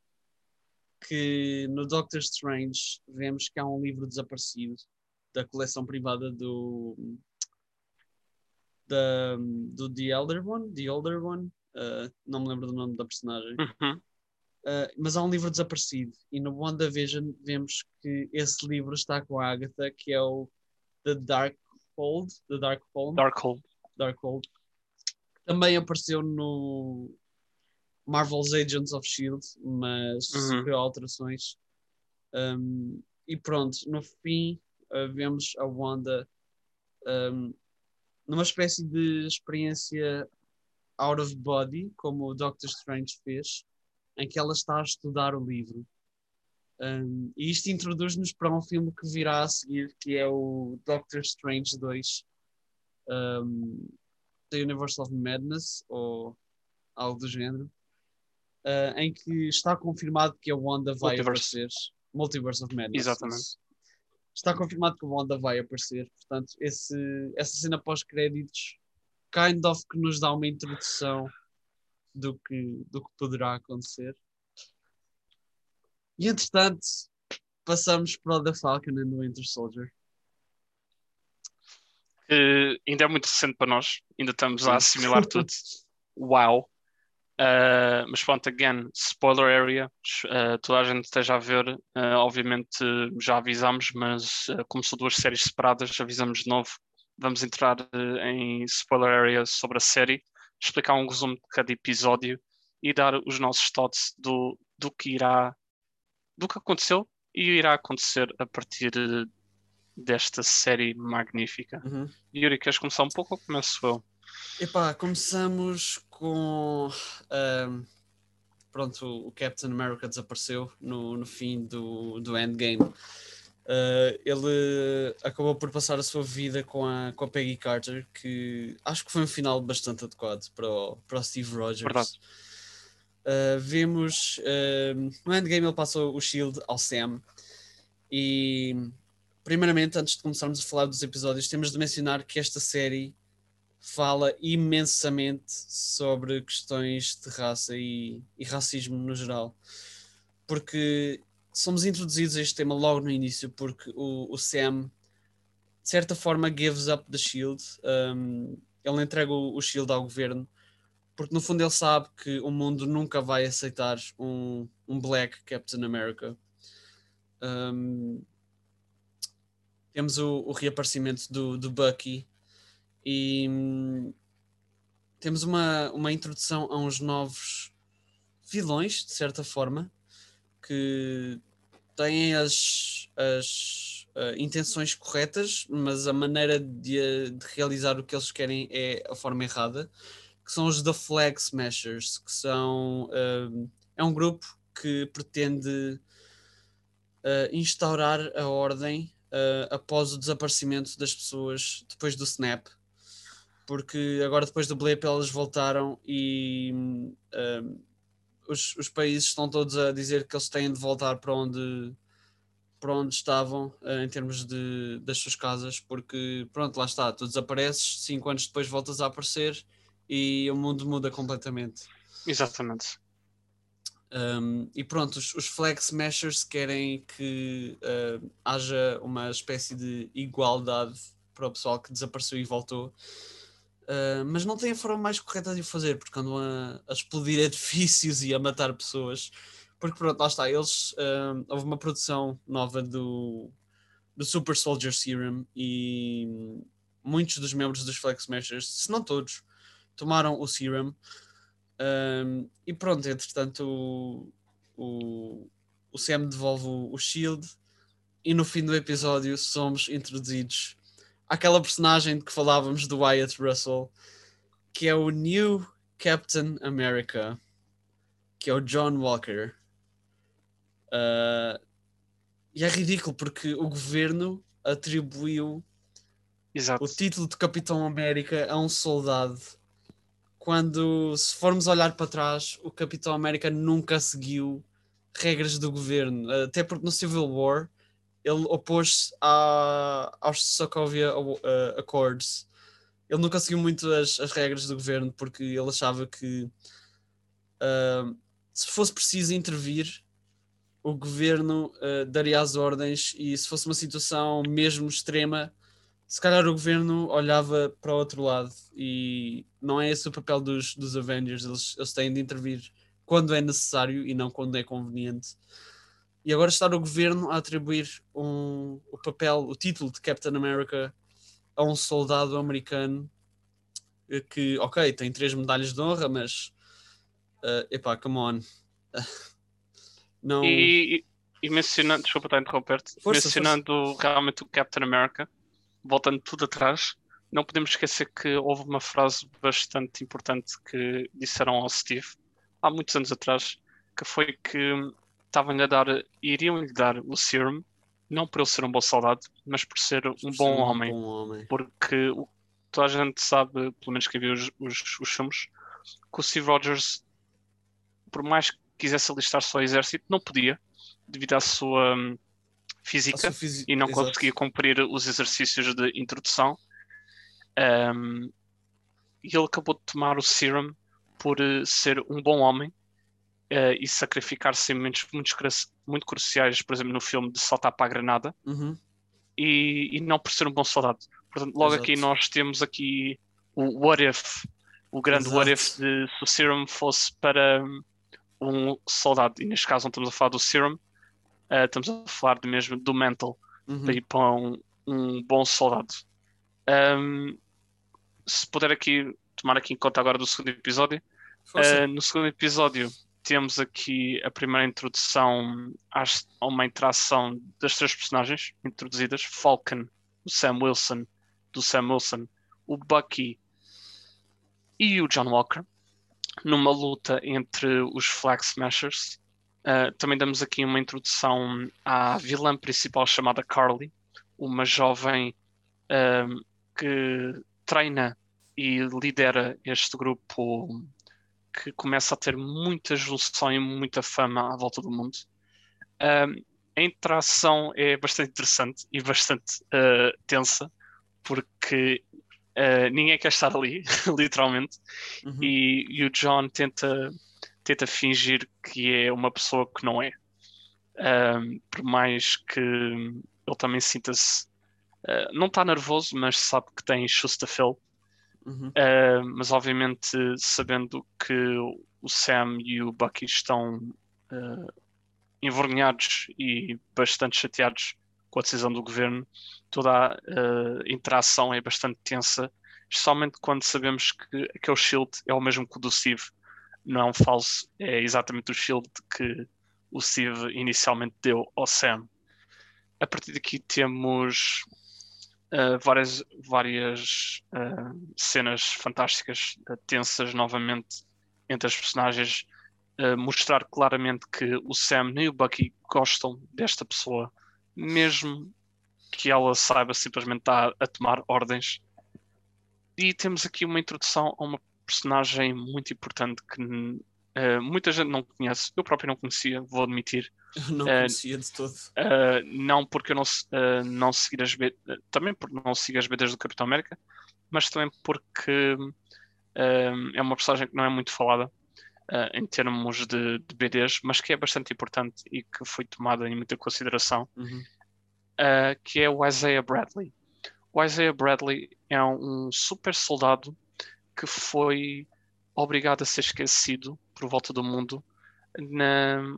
que no Doctor Strange vemos que há um livro desaparecido da coleção privada do. Da, do The Elder One, The Older One, uh, não me lembro do nome da personagem. Uhum. Uh, mas há um livro desaparecido e no WandaVision vemos que esse livro está com a Agatha, que é o The Darkhold, The Darkhold, Darkhold. Darkhold. Também apareceu no Marvel's Agents of S.H.I.E.L.D., mas Uhum. sofreu alterações. Um, e pronto, no fim uh, vemos a Wanda um, numa espécie de experiência out of body, como o Doctor Strange fez, em que ela está a estudar o livro. Um, e isto introduz-nos para um filme que virá a seguir, que é o Doctor Strange 2, um, The Universe of Madness, ou algo do género, uh, em que está confirmado que a Wanda vai Multiverse. aparecer. Multiverse of Madness. Exatamente. Está confirmado que a Wanda vai aparecer. Portanto, esse, essa cena pós-créditos, kind of que nos dá uma introdução do que, do que poderá acontecer. E entretanto, passamos para o The Falcon and the Winter Soldier. Que ainda é muito recente para nós, ainda estamos a Sim. assimilar tudo. Uau! Uh, mas pronto, again, spoiler area, uh, toda a gente esteja a ver, uh, obviamente já avisámos, mas uh, como são duas séries separadas, avisamos de novo. Vamos entrar em spoiler area sobre a série, explicar um resumo de cada episódio e dar os nossos thoughts do, do que irá, do que aconteceu e irá acontecer a partir desta série magnífica. Uhum. Yuri, queres começar um pouco ou começo eu? Epá, começamos com. ahm, pronto, o Captain America desapareceu no, no fim do, do Endgame. Ah, ele acabou por passar a sua vida com a, com a Peggy Carter, que acho que foi um final bastante adequado para o, para o Steve Rogers. Ah, vemos ahm, no Endgame ele passou o Shield ao Sam. E primeiramente antes de começarmos a falar dos episódios temos de mencionar que esta série fala imensamente sobre questões de raça e, e racismo no geral. Porque somos introduzidos a este tema logo no início porque o, o Sam de certa forma gives up the shield. Um, ele entrega o, o shield ao governo porque no fundo ele sabe que o mundo nunca vai aceitar um, um black Captain America. Um, temos o, o reaparecimento do, do Bucky e hum, temos uma, uma introdução a uns novos vilões, de certa forma, que têm as, as uh, intenções corretas, mas a maneira de, de realizar o que eles querem é a forma errada, que são os The Flag Smashers, que são um, é um grupo que pretende uh, instaurar a ordem uh, após o desaparecimento das pessoas depois do snap porque agora depois do blip elas voltaram e os, os países estão todos a dizer que eles têm de voltar para onde para onde estavam uh, em termos de, das suas casas, porque pronto, lá está, tu desapareces, cinco anos depois voltas a aparecer e o mundo muda completamente. Exatamente. Um, e pronto, os, os, flag smashers querem que uh, haja uma espécie de igualdade para o pessoal que desapareceu e voltou, uh, mas não tem a forma mais correta de o fazer, porque andam a, a explodir edifícios e a matar pessoas. Porque pronto, lá está, eles uh, houve uma produção nova do, do Super Soldier Serum e muitos dos membros dos Flag Smashers, se não todos, tomaram o Serum um, e pronto, entretanto, o, o, o Sam devolve o, o Shield e no fim do episódio somos introduzidos àquela personagem de que falávamos do Wyatt Russell, que é o New Captain America, que é o John Walker. Uh, e é ridículo porque o governo atribuiu Exato. o título de Capitão América a um soldado quando, se formos olhar para trás, o Capitão América nunca seguiu regras do governo, até porque no Civil War ele opôs-se aos Sokovia uh, Accords. Ele nunca seguiu muito as, as, regras do governo porque ele achava que uh, se fosse preciso intervir, o governo uh, daria as ordens e se fosse uma situação mesmo extrema, se calhar o governo olhava para o outro lado e não é esse o papel dos, dos Avengers, eles, eles têm de intervir quando é necessário e não quando é conveniente. E agora está o governo a atribuir um, o papel, o título de Captain America a um soldado americano que, ok, tem três medalhas de honra, mas uh, epá, come on. não... E, e mencionando, desculpa estar a interromper-te, mencionando força. realmente o Captain America, voltando tudo atrás, não podemos esquecer que houve uma frase bastante importante que disseram ao Steve há muitos anos atrás, que foi que estavam-lhe a dar, iriam-lhe dar o serum, não por ele ser um bom soldado, mas por ser um, por bom, ser um homem, bom, homem, Porque o, toda a gente sabe, pelo menos quem viu os, os, os filmes, que o Steve Rogers, por mais que quisesse alistar-se ao exército, não podia, devido à sua hum, física fisi... e não Exato. conseguia cumprir os exercícios de introdução. Um, e ele acabou de tomar o serum por uh, ser um bom homem uh, e sacrificar-se em momentos muito, muito cruciais, por exemplo, no filme de saltar para a granada, uhum. e, e, não por ser um bom soldado. Portanto, logo Exato. aqui nós temos aqui o what if, o grande Exato. what if de se o serum fosse para um soldado, e neste caso não estamos a falar do serum, Uh, estamos a falar de mesmo do mental uhum. para ir para um, um bom soldado. Um, se puder aqui tomar aqui em conta agora do segundo episódio, uh, no segundo episódio temos aqui a primeira introdução a uma interação das três personagens introduzidas: Falcon, o Sam Wilson, do Sam Wilson, o Bucky e o John Walker, numa luta entre os Flag Smashers. Uh, também damos aqui uma introdução à vilã principal chamada Carly, uma jovem uh, que treina e lidera este grupo que começa a ter muita junção e muita fama à volta do mundo. Uh, a interação é bastante interessante e bastante tensa, porque ninguém quer estar ali, literalmente, uhum. e, e o John tenta tenta fingir que é uma pessoa que não é. Um, por mais que ele também sinta-se. Uh, não está nervoso, mas sabe que tem shoes to fill. Uh, mas obviamente sabendo que o Sam e o Bucky estão uh, envergonhados e bastante chateados com a decisão do governo, toda a uh, interação é bastante tensa, especialmente quando sabemos que aquele shield é o mesmo que o do Steve não é um falso, é exatamente o shield que o Steve inicialmente deu ao Sam. A partir daqui temos uh, várias, várias uh, cenas fantásticas, uh, tensas novamente entre as personagens, mostrar claramente que o Sam e o Bucky gostam desta pessoa, mesmo que ela saiba simplesmente estar a tomar ordens. E temos aqui uma introdução a uma personagem muito importante que Uh, muita gente não conhece, eu próprio não conhecia, vou admitir. Eu não conhecia de todo. Uh, não porque eu não, não seguir as B, também porque não sigo as BDs do Capitão América, mas também porque é uma personagem que não é muito falada em termos de, de, BDs, mas que é bastante importante e que foi tomada em muita consideração, uhum. que é o Isaiah Bradley. O Isaiah Bradley é um super soldado que foi obrigado a ser esquecido por volta do mundo. Na,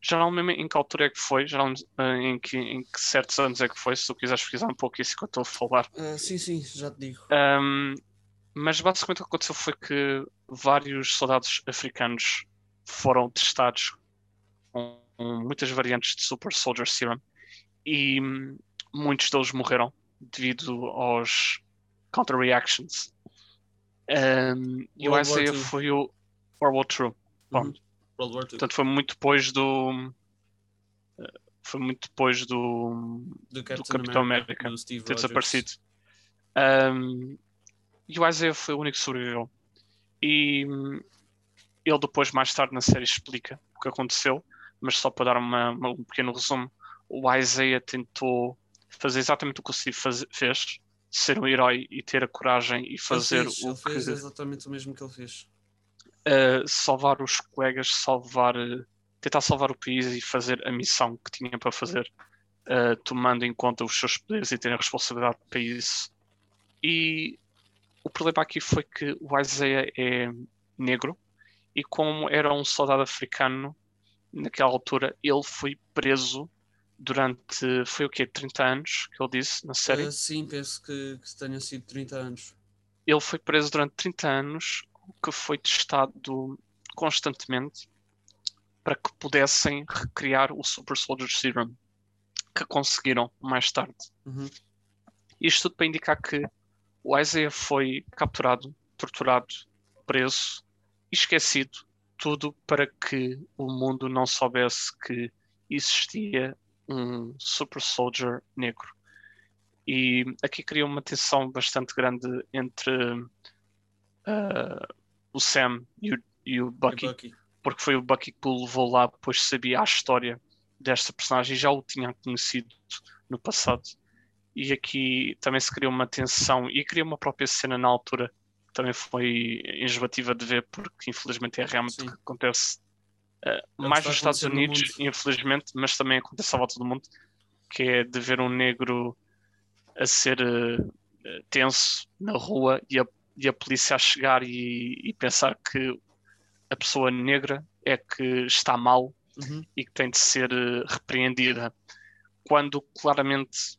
geralmente em que altura é que foi? Geralmente, eh, em, que, em que certos anos é que foi? Se tu quiseres pesquisar um pouco isso que eu estou a falar. Uh, sim, sim, já te digo. Um, mas basicamente o que aconteceu foi que vários soldados africanos foram testados com muitas variantes de Super Soldier Serum e muitos deles morreram devido aos counter reactions. Um, e o Isaiah foi o World War II. Uhum. World War II. Portanto, foi muito depois do. Foi muito depois do, do, Captain do Capitão América, América ter desaparecido. Um, e o Isaiah foi o único que sobreviveu. E ele depois, mais tarde na série, explica o que aconteceu, mas só para dar uma, uma, um pequeno resumo, o Isaiah tentou fazer exatamente o que o Steve faz, fez, ser um herói e ter a coragem e fazer fez, o que... fez exatamente o mesmo que ele fez uh, salvar os colegas, salvar, uh, tentar salvar o país e fazer a missão que tinha para fazer, uh, tomando em conta os seus poderes e ter a responsabilidade para isso. E o problema aqui foi que o Isaiah é negro e como era um soldado africano naquela altura, ele foi preso durante, foi o quê, 30 anos que ele disse na série? Uh, sim, penso que, que tenha sido 30 anos. Ele foi preso durante 30 anos que foi testado constantemente para que pudessem recriar o Super Soldier Serum, que conseguiram mais tarde. Uhum. Isto tudo para indicar que o Isaiah foi capturado, torturado, preso esquecido, tudo para que o mundo não soubesse que existia um Super Soldier negro. E aqui cria uma tensão bastante grande entre uh, o Sam e o, e o, Bucky, Bucky, porque foi o Bucky que o levou lá, pois sabia a história desta personagem, já o tinha conhecido no passado. E aqui também se criou uma tensão e criou uma própria cena na altura que também foi enjoativa de ver, porque infelizmente é realmente o que acontece uh, mais nos Estados Unidos, infelizmente, mas também acontece à volta do mundo, que é de ver um negro a ser uh, tenso na rua e a e a polícia a chegar e, e, pensar que a pessoa negra é que está mal uhum. e que tem de ser uh, repreendida. Quando claramente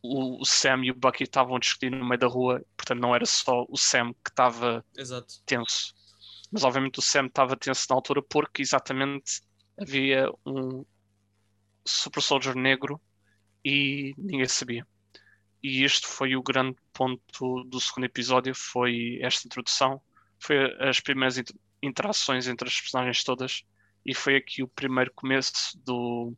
o, o, Sam e o Bucky estavam a discutir no meio da rua, portanto não era só o Sam que estava tenso. Mas obviamente o Sam estava tenso na altura porque exatamente havia um Super Soldier negro e ninguém sabia. E este foi o grande ponto do segundo episódio, foi esta introdução, foi as primeiras interações entre as personagens todas e foi aqui o primeiro começo do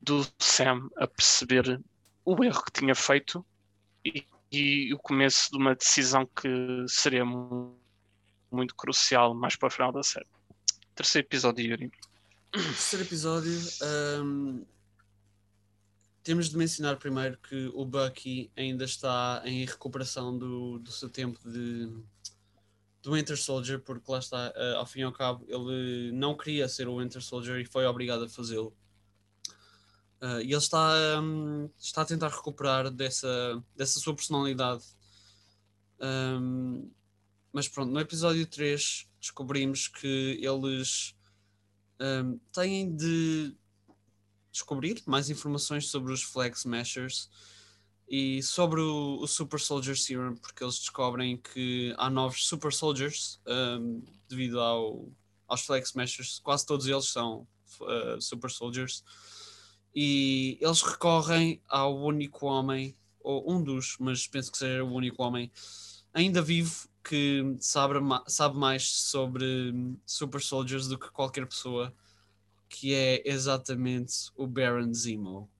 do Sam a perceber o erro que tinha feito e, e o começo de uma decisão que seria muito crucial mais para o final da série. Terceiro episódio, Yuri. Terceiro episódio. Um temos de mencionar primeiro que o Bucky ainda está em recuperação do, do seu tempo de do Winter Soldier, porque lá está, uh, ao fim e ao cabo, ele não queria ser o Winter Soldier e foi obrigado a fazê-lo. Uh, e ele está, um, está a tentar recuperar dessa, dessa sua personalidade. Um, mas pronto, no episódio 3 descobrimos que eles um, têm de descobrir mais informações sobre os Flag Smashers e sobre o, o, Super Soldier Serum, porque eles descobrem que há novos Super Soldiers um, devido ao, aos Flag Smashers, quase todos eles são uh, Super Soldiers, e eles recorrem ao único homem, ou um dos, mas penso que seja o único homem ainda vivo que sabe, sabe mais sobre Super Soldiers do que qualquer pessoa que é exatamente o Baron Zemo.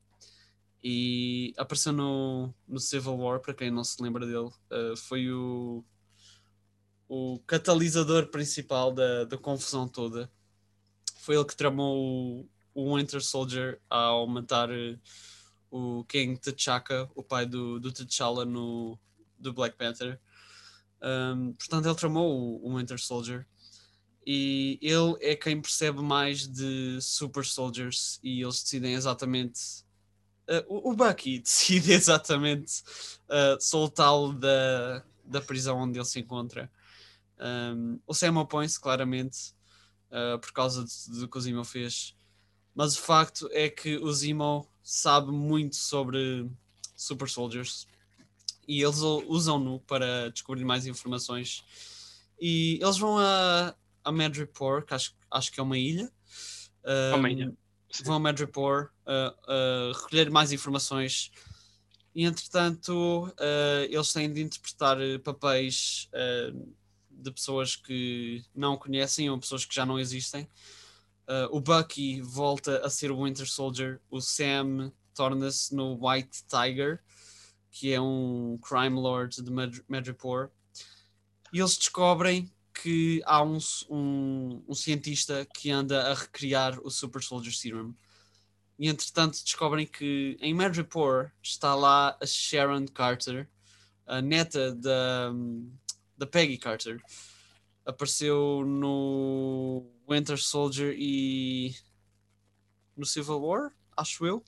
E apareceu no, no Civil War, para quem não se lembra dele, uh, foi o, o o catalisador principal da, da confusão toda. Foi ele que tramou o, Winter Soldier ao matar uh, o King T'Chaka, o pai do, do T'Challa no, do Black Panther. Um, portanto, ele tramou o, o Winter Soldier e ele é quem percebe mais de Super Soldiers e eles decidem exatamente. Uh, o, Bucky decide exatamente uh, soltá-lo da, da prisão onde ele se encontra. Um, o Sam opõe-se claramente uh, por causa do que o Zemo fez, mas o facto é que o Zemo sabe muito sobre Super Soldiers e eles usam-no para descobrir mais informações. E eles vão a, a Madripoor, que acho, acho que é uma ilha. Um, uma ilha. Vão a Madripoor uh, uh, recolher mais informações. E entretanto, eles têm de interpretar papéis de pessoas que não conhecem ou pessoas que já não existem. O Bucky volta a ser o Winter Soldier, o Sam torna-se no White Tiger que é um crime lord de Madripoor, e eles descobrem que há um, um, um, cientista que anda a recriar o Super Soldier Serum. E entretanto descobrem que em Madripoor está lá a Sharon Carter, a neta da, da Peggy Carter. Apareceu no Winter Soldier e no Civil War, acho eu.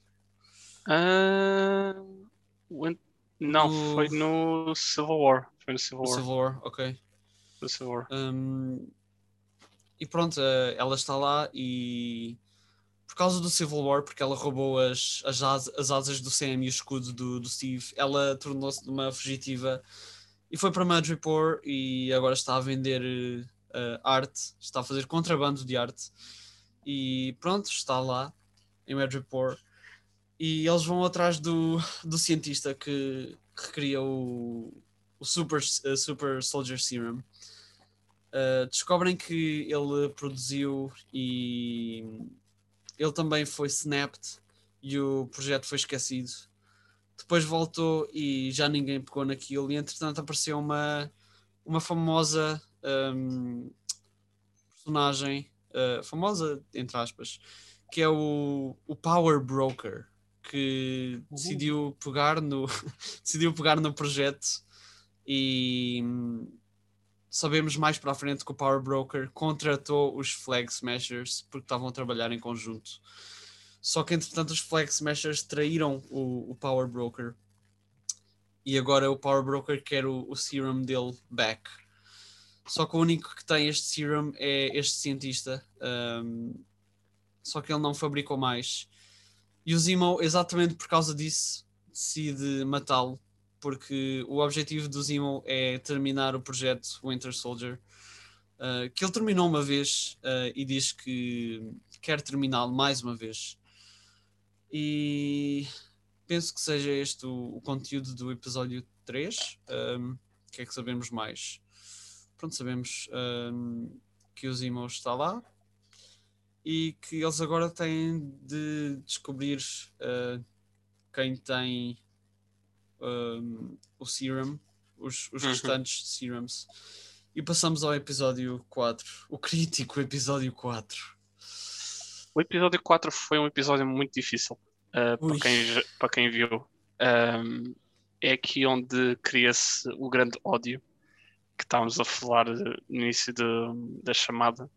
Uh, não, no... foi no Civil War. Foi no Civil War. Civil War, ok. No Civil War. Um, e pronto, eh, ela está lá e por causa do Civil War, porque ela roubou as, as, as asas do Sam e o escudo do, do Steve, ela tornou-se uma fugitiva e foi para Madripoor e agora está a vender uh, arte, está a fazer contrabando de arte e pronto, está lá em Madripoor e eles vão atrás do, do cientista que, que cria o, o Super, uh, Super Soldier Serum. Uh, descobrem que ele produziu e ele também foi snapped e o projeto foi esquecido. Depois voltou e já ninguém pegou naquilo, e entretanto apareceu uma, uma famosa um, personagem, uh, famosa entre aspas, que é o, o Power Broker que uhum. decidiu pegar no decidiu pegar no projeto e hum, sabemos mais para a frente que o Power Broker contratou os Flag Smashers porque estavam a trabalhar em conjunto. Só que entretanto os Flag Smashers traíram o, o Power Broker e agora o Power Broker quer o, o serum dele back. Só que o único que tem este serum é este cientista. Um, só que ele não fabricou mais. E o Zemo, exatamente por causa disso, decide matá-lo, porque o objetivo do Zemo é terminar o projeto Winter Soldier, uh, que ele terminou uma vez uh, e diz que quer terminá-lo mais uma vez. E penso que seja este o, o conteúdo do episódio 3. Um, o que é que sabemos mais? Pronto, sabemos um, que o Zemo está lá, e que eles agora têm de descobrir uh, quem tem um, o serum, os, os uhum. restantes serums. E passamos ao episódio 4, o crítico episódio 4. O episódio 4 foi um episódio muito difícil uh, para, quem, para quem viu. Um, é aqui onde cria-se o grande ódio que estávamos a falar no início de, da chamada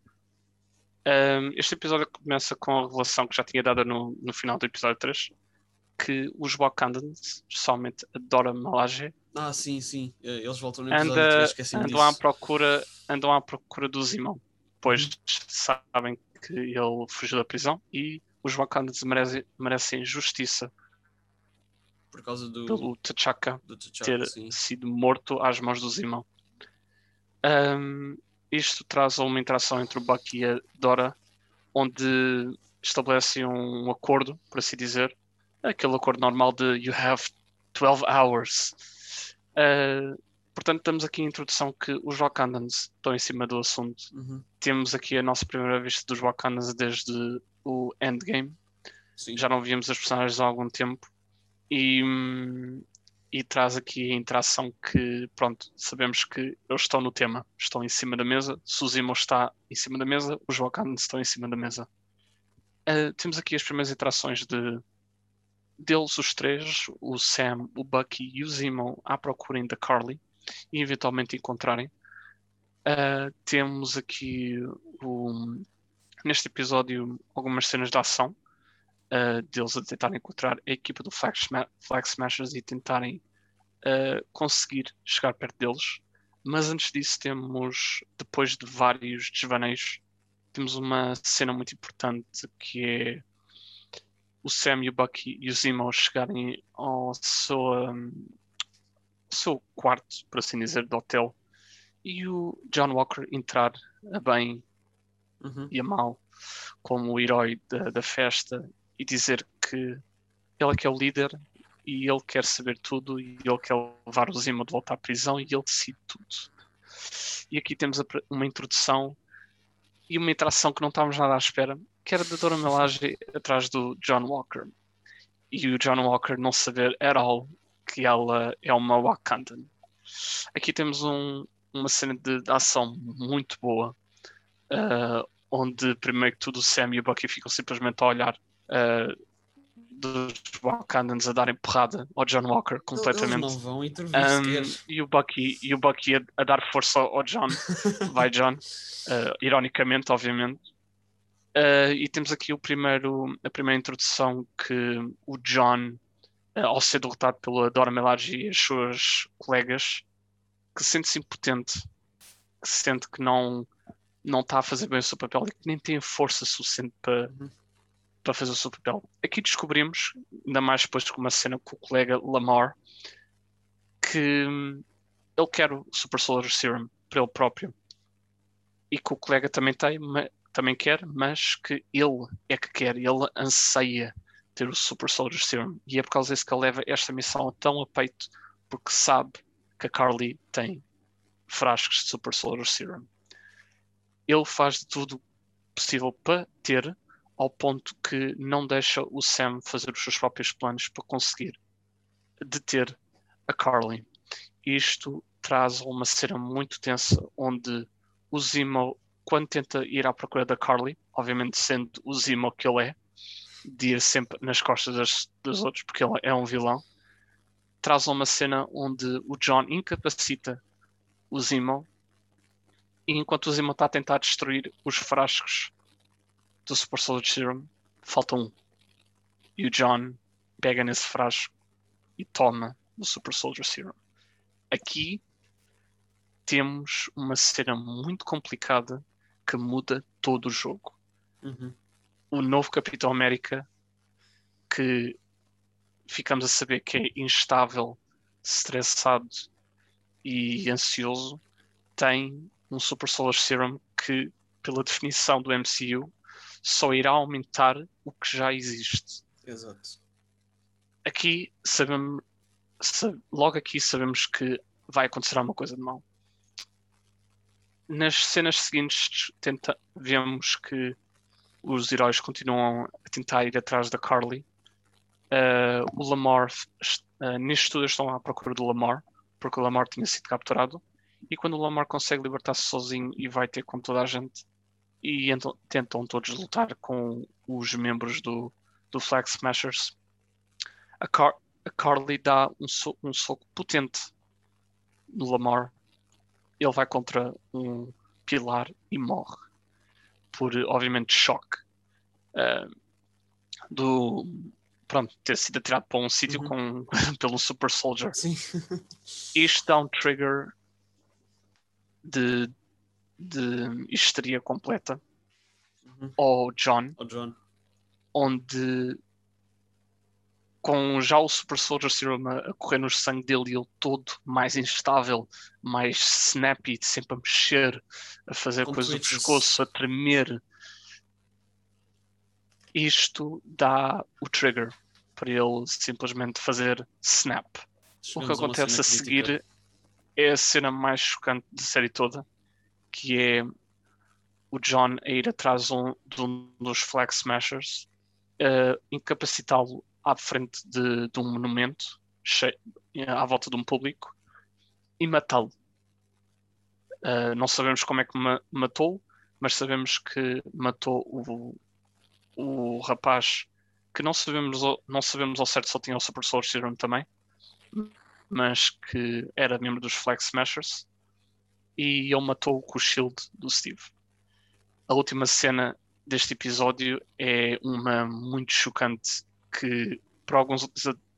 um, este episódio começa com a revelação que já tinha dado no, no final do episódio 3 que os Wakandans, especialmente a Dora Malaje, ah, sim, sim. Eh, eles voltam no episódio anda, 3, andam disso. à procura andam à procura do Zimão, pois sabem que ele fugiu da prisão e os Wakandans merecem, merecem justiça por causa do pelo T'Chaka ter sim. sido morto às mãos do Zimão. Um, isto traz uma interação entre o Bucky e a Dora, onde estabelecem um acordo, por assim dizer, aquele acordo normal de you have 12 hours. Uh, portanto, temos aqui a introdução que os Wakandans estão em cima do assunto. Uhum. Temos aqui a nossa primeira vista dos Wakandans desde o Endgame. Sim. Já não víamos as personagens há algum tempo. E hum, e traz aqui a interação que, pronto, sabemos que eles estão no tema, estão em cima da mesa. Se o Zemo está em cima da mesa, os Wakandans estão em cima da mesa. Uh, temos aqui as primeiras interações de deles, os três, o Sam, o Bucky e o Zemo, à procura da Carly e eventualmente encontrarem. Uh, temos aqui o, neste episódio algumas cenas de ação uh, deles a tentarem encontrar a equipa do Flag, Flag Smashers e tentarem uh, conseguir chegar perto deles. Mas antes disso temos, depois de vários desvaneios, temos uma cena muito importante que é o Sam e o Bucky e o Zemo chegarem ao seu, um, seu quarto, por assim dizer, do hotel e o John Walker entrar a bem uhum. e a mal como o herói da, da festa e dizer que ele é que é o líder e ele quer saber tudo e ele quer levar o Zima de volta à prisão e ele decide tudo. E aqui temos uma introdução e uma interação que não estávamos nada à espera, que era da Dora Melage atrás do John Walker. E o John Walker não saber at all que ela é uma Wakandan. Aqui temos um, uma cena de, de, ação muito boa, uh, onde primeiro que tudo o Sam e o Bucky ficam simplesmente a olhar uh, dos Wakandans a darem porrada ao John Walker completamente. Eles não vão intervir um, e o Bucky, e o Bucky a, a dar força ao John. Vai John. Uh, ironicamente, obviamente. Uh, e temos aqui o primeiro, a primeira introdução que o John, uh, ao ser derrotado pela Dora Milaje e as suas colegas, que sente-se impotente, que sente que não não está a fazer bem o seu papel e que nem tem força suficiente para, uhum para fazer o seu papel. Aqui descobrimos, ainda mais depois com uma cena com o colega Lamar, que hum, ele quer o Super Solar Serum para ele próprio. E que o colega também tem, também quer, mas que ele é que quer, ele anseia ter o Super Soldier Serum. E é por causa disso que ele leva esta missão tão a peito, porque sabe que a Carly tem frascos de Super Soldier Serum. Ele faz de tudo possível para ter, ao ponto que não deixa o Sam fazer os seus próprios planos para conseguir deter a Carly. Isto traz uma cena muito tensa onde o Zemo, quando tenta ir à procura da Carly, obviamente sendo o Zemo que ele é, de ir sempre nas costas das, dos outros, porque ele é um vilão, traz uma cena onde o John incapacita o Zemo e enquanto o Zemo está a tentar destruir os frascos do Super Soldier Serum, falta um. E o John pega nesse frasco e toma o Super Soldier Serum. Aqui temos uma cena muito complicada que muda todo o jogo. Uhum. O novo Capitão América, que ficamos a saber que é instável, estressado e ansioso, tem um Super Solar Serum que, pela definição do MCU, só irá aumentar o que já existe. Exato. Aqui sabemos, logo aqui sabemos que vai acontecer alguma coisa de mal. Nas cenas seguintes tenta, vemos que os heróis continuam a tentar ir atrás da Carly. Uh, o Lamar, uh, neste tudo estão à procura do Lamar, porque o Lamar tinha sido capturado. E quando o Lamar consegue libertar-se sozinho e vai ter com toda a gente, e então, tentam todos lutar com os membros do, do Flag Smashers. A, Car a Carly dá um, so um soco potente no Lamar. Ele vai contra um pilar e morre. Por, obviamente, choque uh, do pronto, ter sido atirado para um sítio uhum. pelo Super Soldier. Sim. Isto dá um trigger de de histeria completa uhum. ao John, John, onde com já o Super Soldier Serum a, correr no sangue dele e ele todo mais instável, mais snappy, sempre a mexer, a fazer com coisas do pescoço, a tremer. Isto dá o trigger para ele simplesmente fazer snap. o que acontece a seguir crítica. é a cena mais chocante da série toda, que é o John a ir atrás um, de um dos Flag Smashers, uh, incapacitá-lo à frente de, de, um monumento à volta de um público e matá-lo. Uh, não sabemos como é que ma matou, mas sabemos que matou o, o rapaz que não sabemos, não sabemos ao certo se ele tinha o Super Soul Serum também, mas que era membro dos Flag Smashers e ele matou com o shield do Steve. A última cena deste episódio é uma muito chocante que para alguns,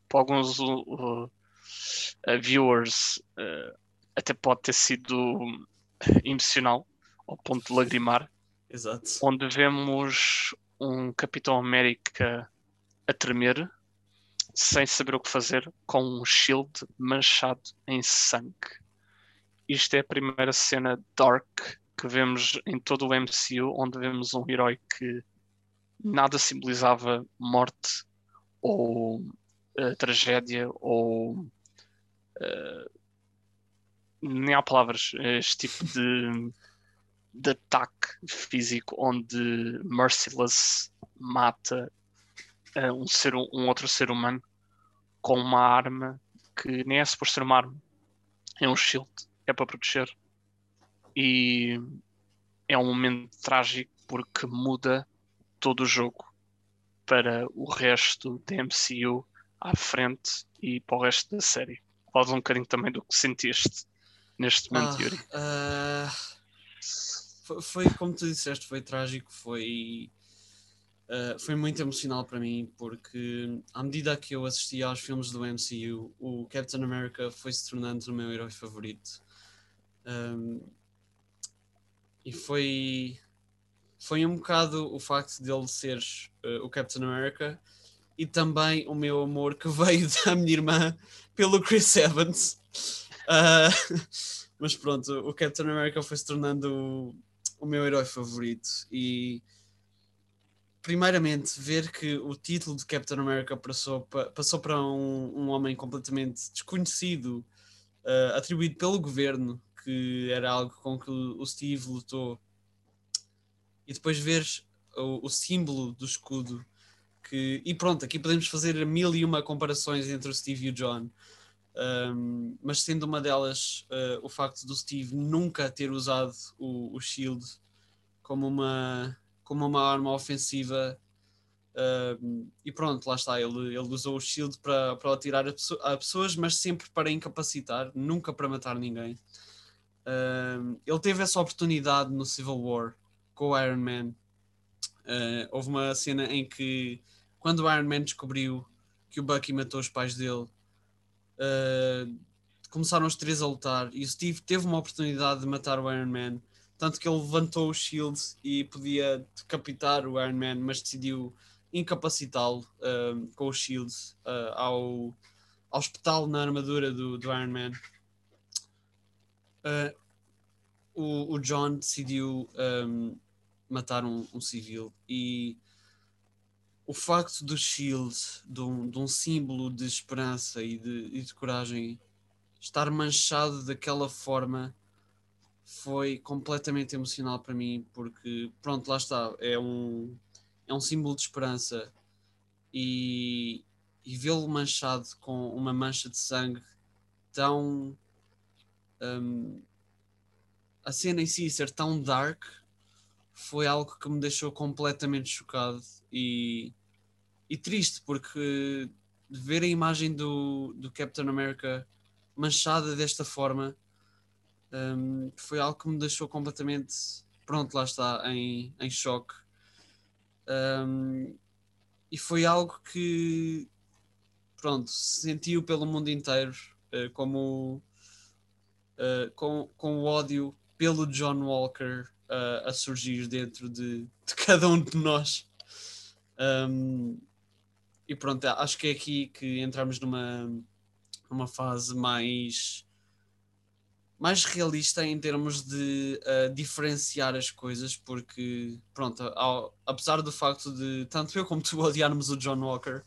para alguns uh, uh, viewers uh, até pode ter sido emocional ao ponto de lagrimar. Exato. Onde vemos um Capitão América a tremer sem saber o que fazer com um shield manchado em sangue. Isto é a primeira cena dark que vemos em todo o MCU, onde vemos um herói que nada simbolizava morte ou uh, tragédia ou uh, nem há palavras este tipo de, de ataque físico onde Merciless mata uh, um, ser, um outro ser humano com uma arma que nem é suposto ser uma arma, é um shield, é para proteger. E é um momento trágico porque muda todo o jogo para o resto da MCU à frente e para o resto da série. Fala um bocadinho também do que sentiste neste momento, ah, Yuri. Uh, foi, foi, como tu disseste, foi trágico, foi Uh, foi muito emocional para mim porque à medida que eu assistia aos filmes do MCU, o Captain America foi se tornando o meu herói favorito. Um, e foi foi um bocado o facto dele ser uh, o Captain America e também o meu amor que veio da minha irmã pelo Chris Evans. Uh, mas pronto, o Captain America foi se tornando o, o meu herói favorito e primeiramente, ver que o título de Captain America passou, passou para um, um homem completamente desconhecido, uh, atribuído pelo governo, que era algo com que o Steve lutou, e depois ver o, o símbolo do escudo. Que, e pronto, aqui podemos fazer mil e uma comparações entre o Steve e o John. Um, mas sendo uma delas uh, o facto do Steve nunca ter usado o, o Shield como uma, como uma arma ofensiva. E pronto, lá está. Ele, ele usou o shield para, para atirar a, pessoas, mas sempre para incapacitar, nunca para matar ninguém. Uh, ele teve essa oportunidade no Civil War com o Iron Man. Uh, houve uma cena em que, quando o Iron Man descobriu que o Bucky matou os pais dele, ah, começaram os três a lutar e o Steve teve uma oportunidade de matar o Iron Man tanto que ele levantou o shield e podia decapitar o Iron Man, mas decidiu incapacitá-lo uh, com o shield uh, ao, ao espetá-lo na armadura do, do Iron Man. Uh, o, o, John decidiu um, matar um, um, civil e o facto do shield, de um, de um símbolo de esperança e de, e de coragem, estar manchado daquela forma foi completamente emocional para mim, porque, pronto, lá está, é um, é um símbolo de esperança e, e vê-lo manchado com uma mancha de sangue tão. Um, a cena em si ser tão dark foi algo que me deixou completamente chocado e, e triste, porque ver a imagem do, do Captain America manchada desta forma um, foi algo que me deixou completamente, pronto, lá está, em, em choque. Um, e foi algo que, pronto, sentiu pelo mundo inteiro, uh, como uh, com, com o ódio pelo John Walker uh, a surgir dentro de, de, cada um de nós. Um, e pronto, acho que é aqui que entramos numa, numa fase mais mais realista em termos de uh, diferenciar as coisas, porque, pronto, ao, apesar do facto de tanto eu como tu odiarmos o John Walker,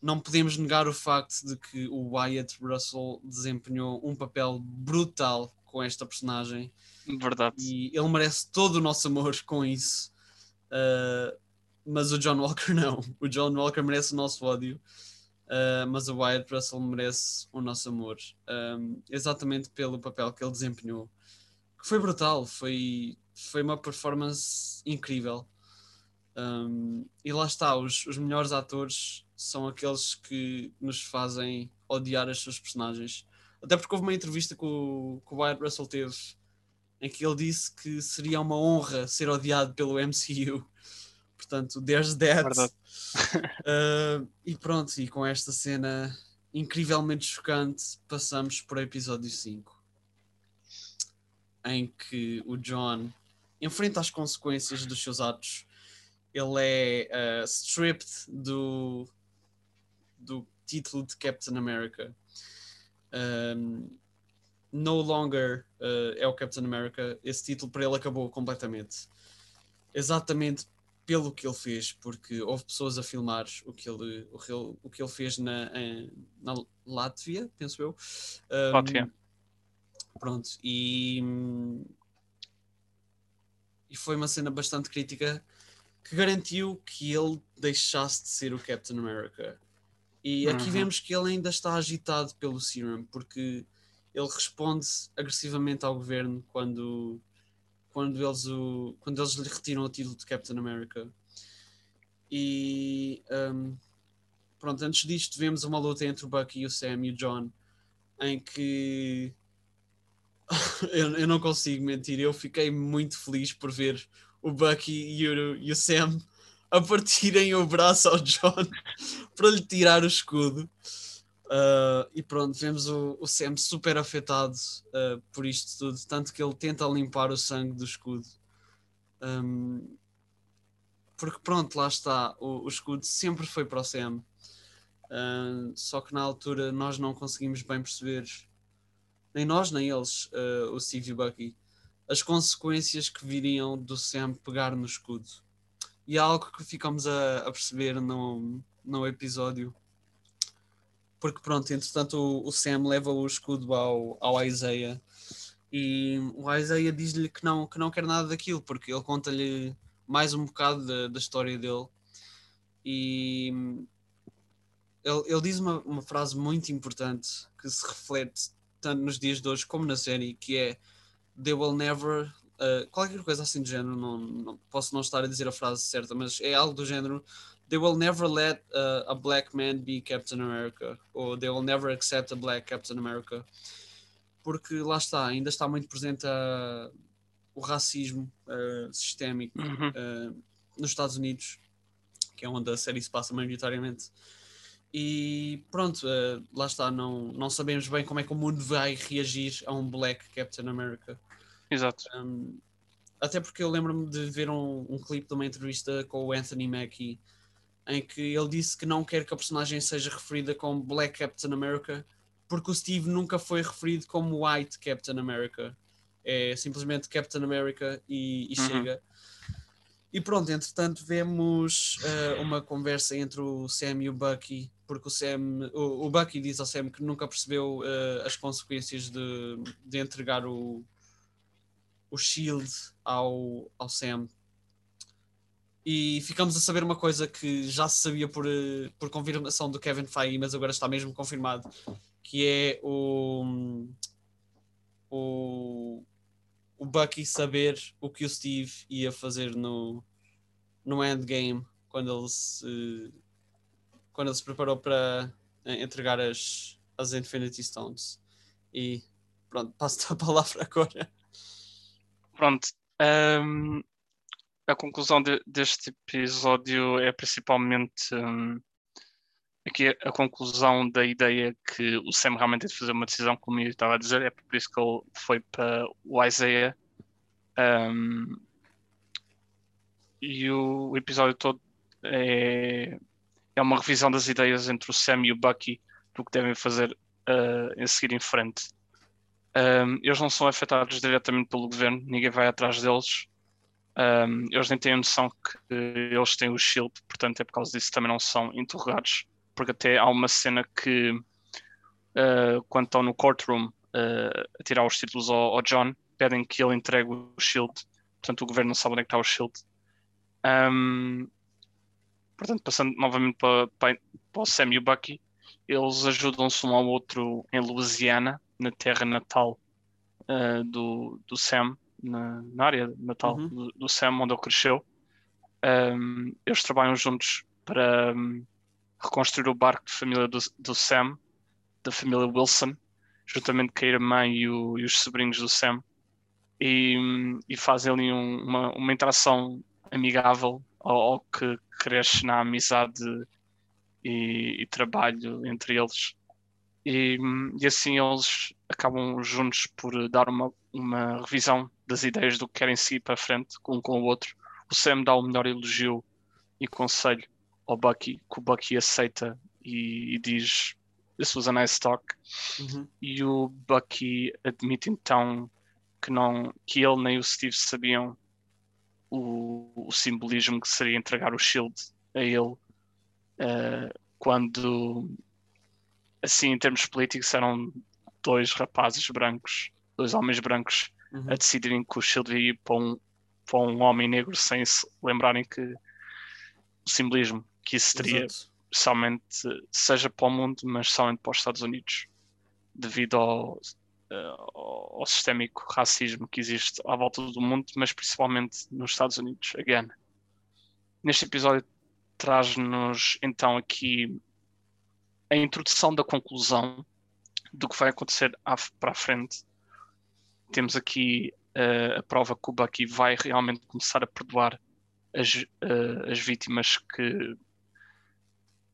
não podemos negar o facto de que o Wyatt Russell desempenhou um papel brutal com esta personagem. Verdade. E ele merece todo o nosso amor com isso. Uh, mas o John Walker não. O John Walker merece o nosso ódio. Uh, mas o Wyatt Russell merece o nosso amor, um, exatamente pelo papel que ele desempenhou, que foi brutal, foi, foi uma performance incrível. Um, e lá está, os, os melhores atores são aqueles que nos fazem odiar as suas personagens. Até porque houve uma entrevista que o, que o Wyatt Russell teve em que ele disse que seria uma honra ser odiado pelo MCU. Portanto, there's that. uh, e pronto, e com esta cena incrivelmente chocante, passamos para o episódio 5, em que o John enfrenta as consequências dos seus atos. Ele é uh, stripped do, do título de Captain America. Um, no longer uh, é o Captain America. Esse título para ele acabou completamente. Exatamente pelo que ele fez, porque houve pessoas a filmar o que ele, o que ele, o que ele fez na, na Látvia, penso eu. Um, Látvia. Pronto, e, e foi uma cena bastante crítica que garantiu que ele deixasse de ser o Captain America. E aqui uhum. vemos que ele ainda está agitado pelo Serum, porque ele responde agressivamente ao governo quando, quando, eles, o, quando eles lhe retiram o título de Captain America. E um, pronto, antes disto vemos uma luta entre o Bucky, o Sam e o John, em que eu, eu não consigo mentir, eu fiquei muito feliz por ver o Bucky e o, e o Sam a partirem o braço ao John para lhe tirar o escudo. Uh, e pronto, vemos o, o Sam super afetado uh, por isto tudo, tanto que ele tenta limpar o sangue do escudo. Um, porque pronto, lá está, o, o, escudo sempre foi para o Sam. Uh, só que na altura nós não conseguimos bem perceber, nem nós nem eles, o Steve e o Bucky, as consequências que viriam do Sam pegar no escudo. E é algo que ficamos a, a perceber no, no episódio. Porque pronto, entretanto o, o Sam leva o escudo ao, ao Isaiah. E o Isaiah diz-lhe que não, que não quer nada daquilo, porque ele conta-lhe mais um bocado da, da história dele. E ele, ele diz uma, uma frase muito importante que se reflete tanto nos dias de hoje como na série, que é They will never uh, qualquer coisa assim do género, não, não, posso não estar a dizer a frase certa, mas é algo do género they will never let uh, a black man be Captain America, ou they will never accept a black Captain America, porque lá está, ainda está muito presente a, o racismo uh, sistémico uhum. uh, nos Estados Unidos, que é onde a série se passa maioritariamente. E pronto, uh, lá está, não, não sabemos bem como é que o mundo vai reagir a um Black Captain America. Exato. Um, até porque eu lembro-me de ver um, um clipe de uma entrevista com o Anthony Mackie em que ele disse que não quer que a personagem seja referida como Black Captain America, porque o Steve nunca foi referido como White Captain America. É simplesmente Captain America e, e uhum. chega. E pronto, entretanto, vemos uh, uma conversa entre o Sam e o Bucky, porque o Sam, o, o Bucky diz ao Sam que nunca percebeu uh, as consequências de, de entregar o, o Shield ao, ao Sam e ficamos a saber uma coisa que já se sabia por, eh, por confirmação do Kevin Feige, mas agora está mesmo confirmado, que é o, o, o Bucky saber o que o Steve ia fazer no, no endgame quando ele se, quando ele se preparou para entregar as, as Infinity Stones. E pronto, passo-te a palavra agora. Pronto. Um, a conclusão de, deste episódio é principalmente um, aqui a conclusão da ideia que o Sam realmente tem de fazer uma decisão, como eu estava a dizer, é por isso que ele foi para o Isaiah. Um, e o, o, episódio todo é, é uma revisão das ideias entre o Sam e o Bucky do que devem fazer uh, em seguir em frente. Um, eles não são afetados diretamente pelo governo, ninguém vai atrás deles. Um, eles nem têm a noção que eles têm o shield, portanto é por causa disso também não são interrogados, porque até há uma cena que uh, quando estão no courtroom uh, a tirar os títulos ao, ao, John, pedem que ele entregue o shield, portanto o governo não sabe onde é que está o shield. Um, portanto, passando novamente para, para, para o Sam e o Bucky, eles ajudam-se um ao outro em Louisiana, na terra natal uh, do, do Sam, na, na área natal uhum. do, do, Sam, onde ele cresceu. Um, eles trabalham juntos para um, reconstruir o barco de família do, do, Sam, da família Wilson, juntamente com a irmã e, o, e os sobrinhos do Sam. E, e fazem ali um, uma, uma interação amigável ao, ao, que cresce na amizade e, e trabalho entre eles. E, e, assim eles acabam juntos por dar uma, uma revisão das ideias do que querem seguir para frente, um com o outro. O Sam dá o melhor elogio e conselho ao Bucky, que o Bucky aceita e, e diz This was a nice talk. Uhum. E o Bucky admite então que, não, que ele nem o Steve sabiam o, o simbolismo que seria entregar o shield a ele uh, quando assim em termos políticos eram dois rapazes brancos, dois homens brancos uhum. a decidirem que o shield ia para um, para um homem negro sem se lembrarem que o simbolismo que isso teria Exato. somente seja para o mundo, mas somente para os Estados Unidos devido ao, ao, ao sistémico racismo que existe à volta do mundo, mas principalmente nos Estados Unidos, again. Neste episódio traz-nos então aqui a introdução da conclusão do que vai acontecer para a frente. Temos aqui uh, a prova que o Bucky vai realmente começar a perdoar as, uh, as vítimas que,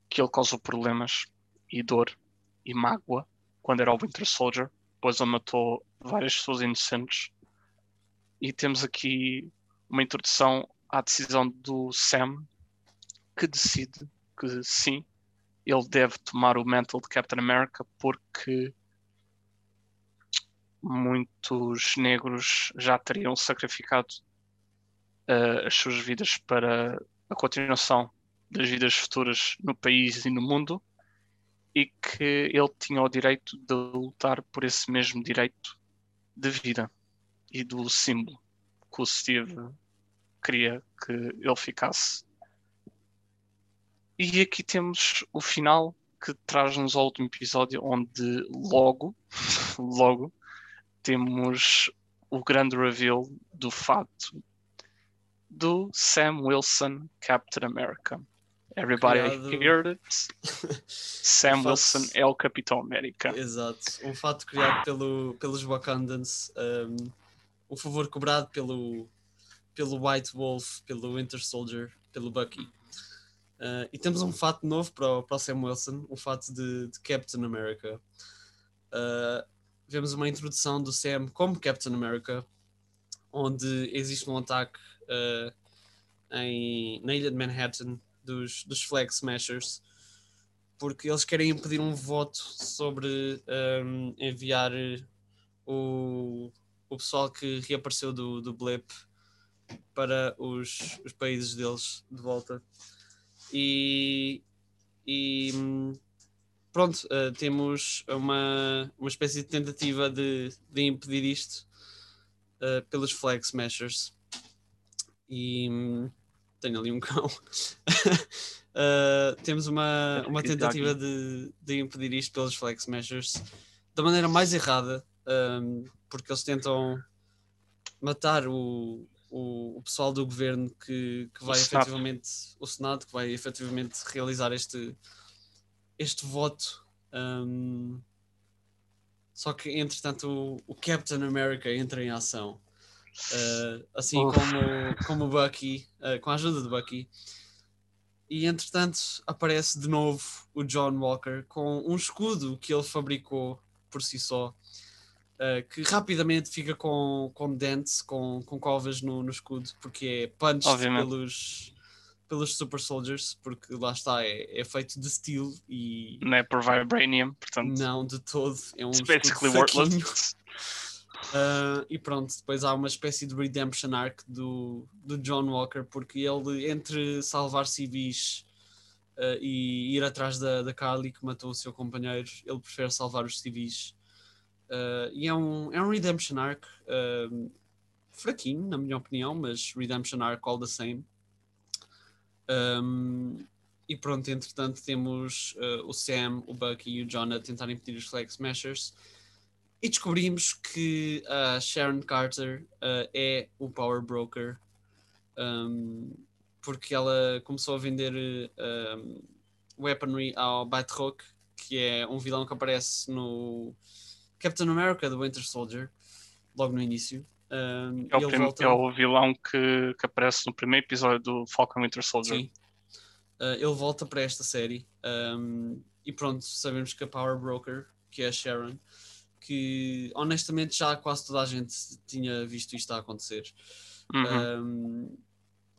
que ele causou problemas e dor e mágoa quando era o Winter Soldier depois ele matou várias pessoas inocentes. E temos aqui uma introdução à decisão do Sam, que decide que sim, ele deve tomar o mantle de Captain America porque muitos negros já teriam sacrificado uh, as suas vidas para a continuação das vidas futuras no país e no mundo e que ele tinha o direito de lutar por esse mesmo direito de vida e do símbolo que o Steve queria que ele ficasse. E aqui temos o final que traz-nos ao último episódio, onde logo, logo, temos o grande reveal do fato do Sam Wilson Captain America. Everybody criado... heard it. Sam um Wilson fato... é o Capitão América. Exato. Um fato criado pelo, pelos Wakandans. Um, um favor cobrado pelo, pelo White Wolf, pelo Winter Soldier, pelo Bucky. Uh, e temos um fato novo para o, para o Sam Wilson, o fato de, de Captain America. Uh, vemos uma introdução do Sam como Captain America, onde existe um ataque uh, em, na ilha de Manhattan dos, dos Flag Smashers, porque eles querem impedir um voto sobre um, enviar o, o pessoal que reapareceu do, do Blip para os, os países deles de volta. E, e pronto, uh, temos uma, uma espécie de tentativa de, de impedir isto uh, pelos Flag Smashers. E tenho ali um cão. uh, temos uma, uma tentativa de, de impedir isto pelos flag smashers da maneira mais errada, um, porque eles tentam matar o, o, o pessoal do governo que, que vai o efetivamente, Senado. o Senado, que vai efetivamente realizar este, este voto. Um, só que, entretanto, o, o Captain America entra em ação. Uh, assim como, como o Bucky, uh, com a ajuda do Bucky. E entretanto aparece de novo o John Walker com um escudo que ele fabricou por si só, uh, que rapidamente fica com, com dentes, com, com covas no, no escudo, porque é punched pelos, pelos Super Soldiers, porque lá está, é, é feito de steel e. Não é por Vibranium, portanto. Não, de todo. É um basically worthless. Uh, e pronto, depois há uma espécie de redemption arc do, do John Walker, porque ele, entre salvar civis uh, e ir atrás da, da Carly, que matou o seu companheiro, ele prefere salvar os civis. Uh, e é um, é um redemption arc fraquinho, na minha opinião, mas redemption arc all the same. Um, e pronto, entretanto temos uh, o Sam, o Bucky e o John a tentar impedir os Flag Smashers e descobrimos que a Sharon Carter uh, é o Power Broker um, porque ela começou a vender weaponry ao Batroc, que é um vilão que aparece no Captain America do Winter Soldier, logo no início. Um, é, o prim- volta... é, o vilão que, que, aparece no primeiro episódio do Falcon Winter Soldier. Sim. Uh, ele volta para esta série um, e pronto, sabemos que a Power Broker, que é a Sharon, que honestamente já quase toda a gente tinha visto isto a acontecer. Uhum. Um,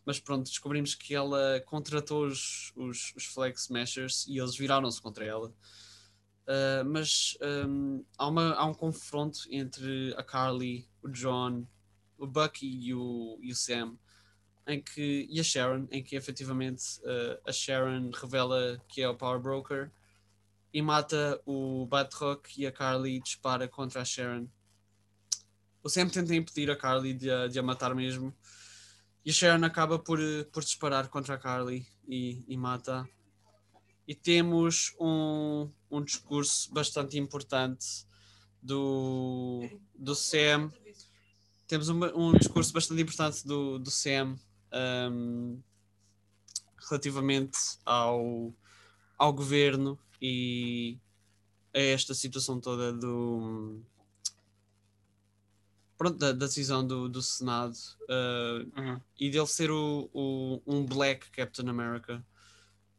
mas pronto, descobrimos que ela contratou os, os, os Flag Smashers e eles viraram-se contra ela. Uh, mas um, há, uma, há um confronto entre a Carly, o John, o Bucky e o, e o Sam em que, e a Sharon, em que efetivamente uh, a Sharon revela que é o Power Broker e mata o Batroc e a Carly dispara contra a Sharon. O Sam tenta impedir a Carly de a, de a matar mesmo e a Sharon acaba por, por disparar contra a Carly e, e mata. E temos um, um discurso bastante importante do, do Sam. Temos um, um discurso bastante importante do, do Sam um, relativamente ao, ao governo e a esta situação toda do pronto, da, da decisão do, do Senado uh, uhum. e dele ser o, o, um black Captain America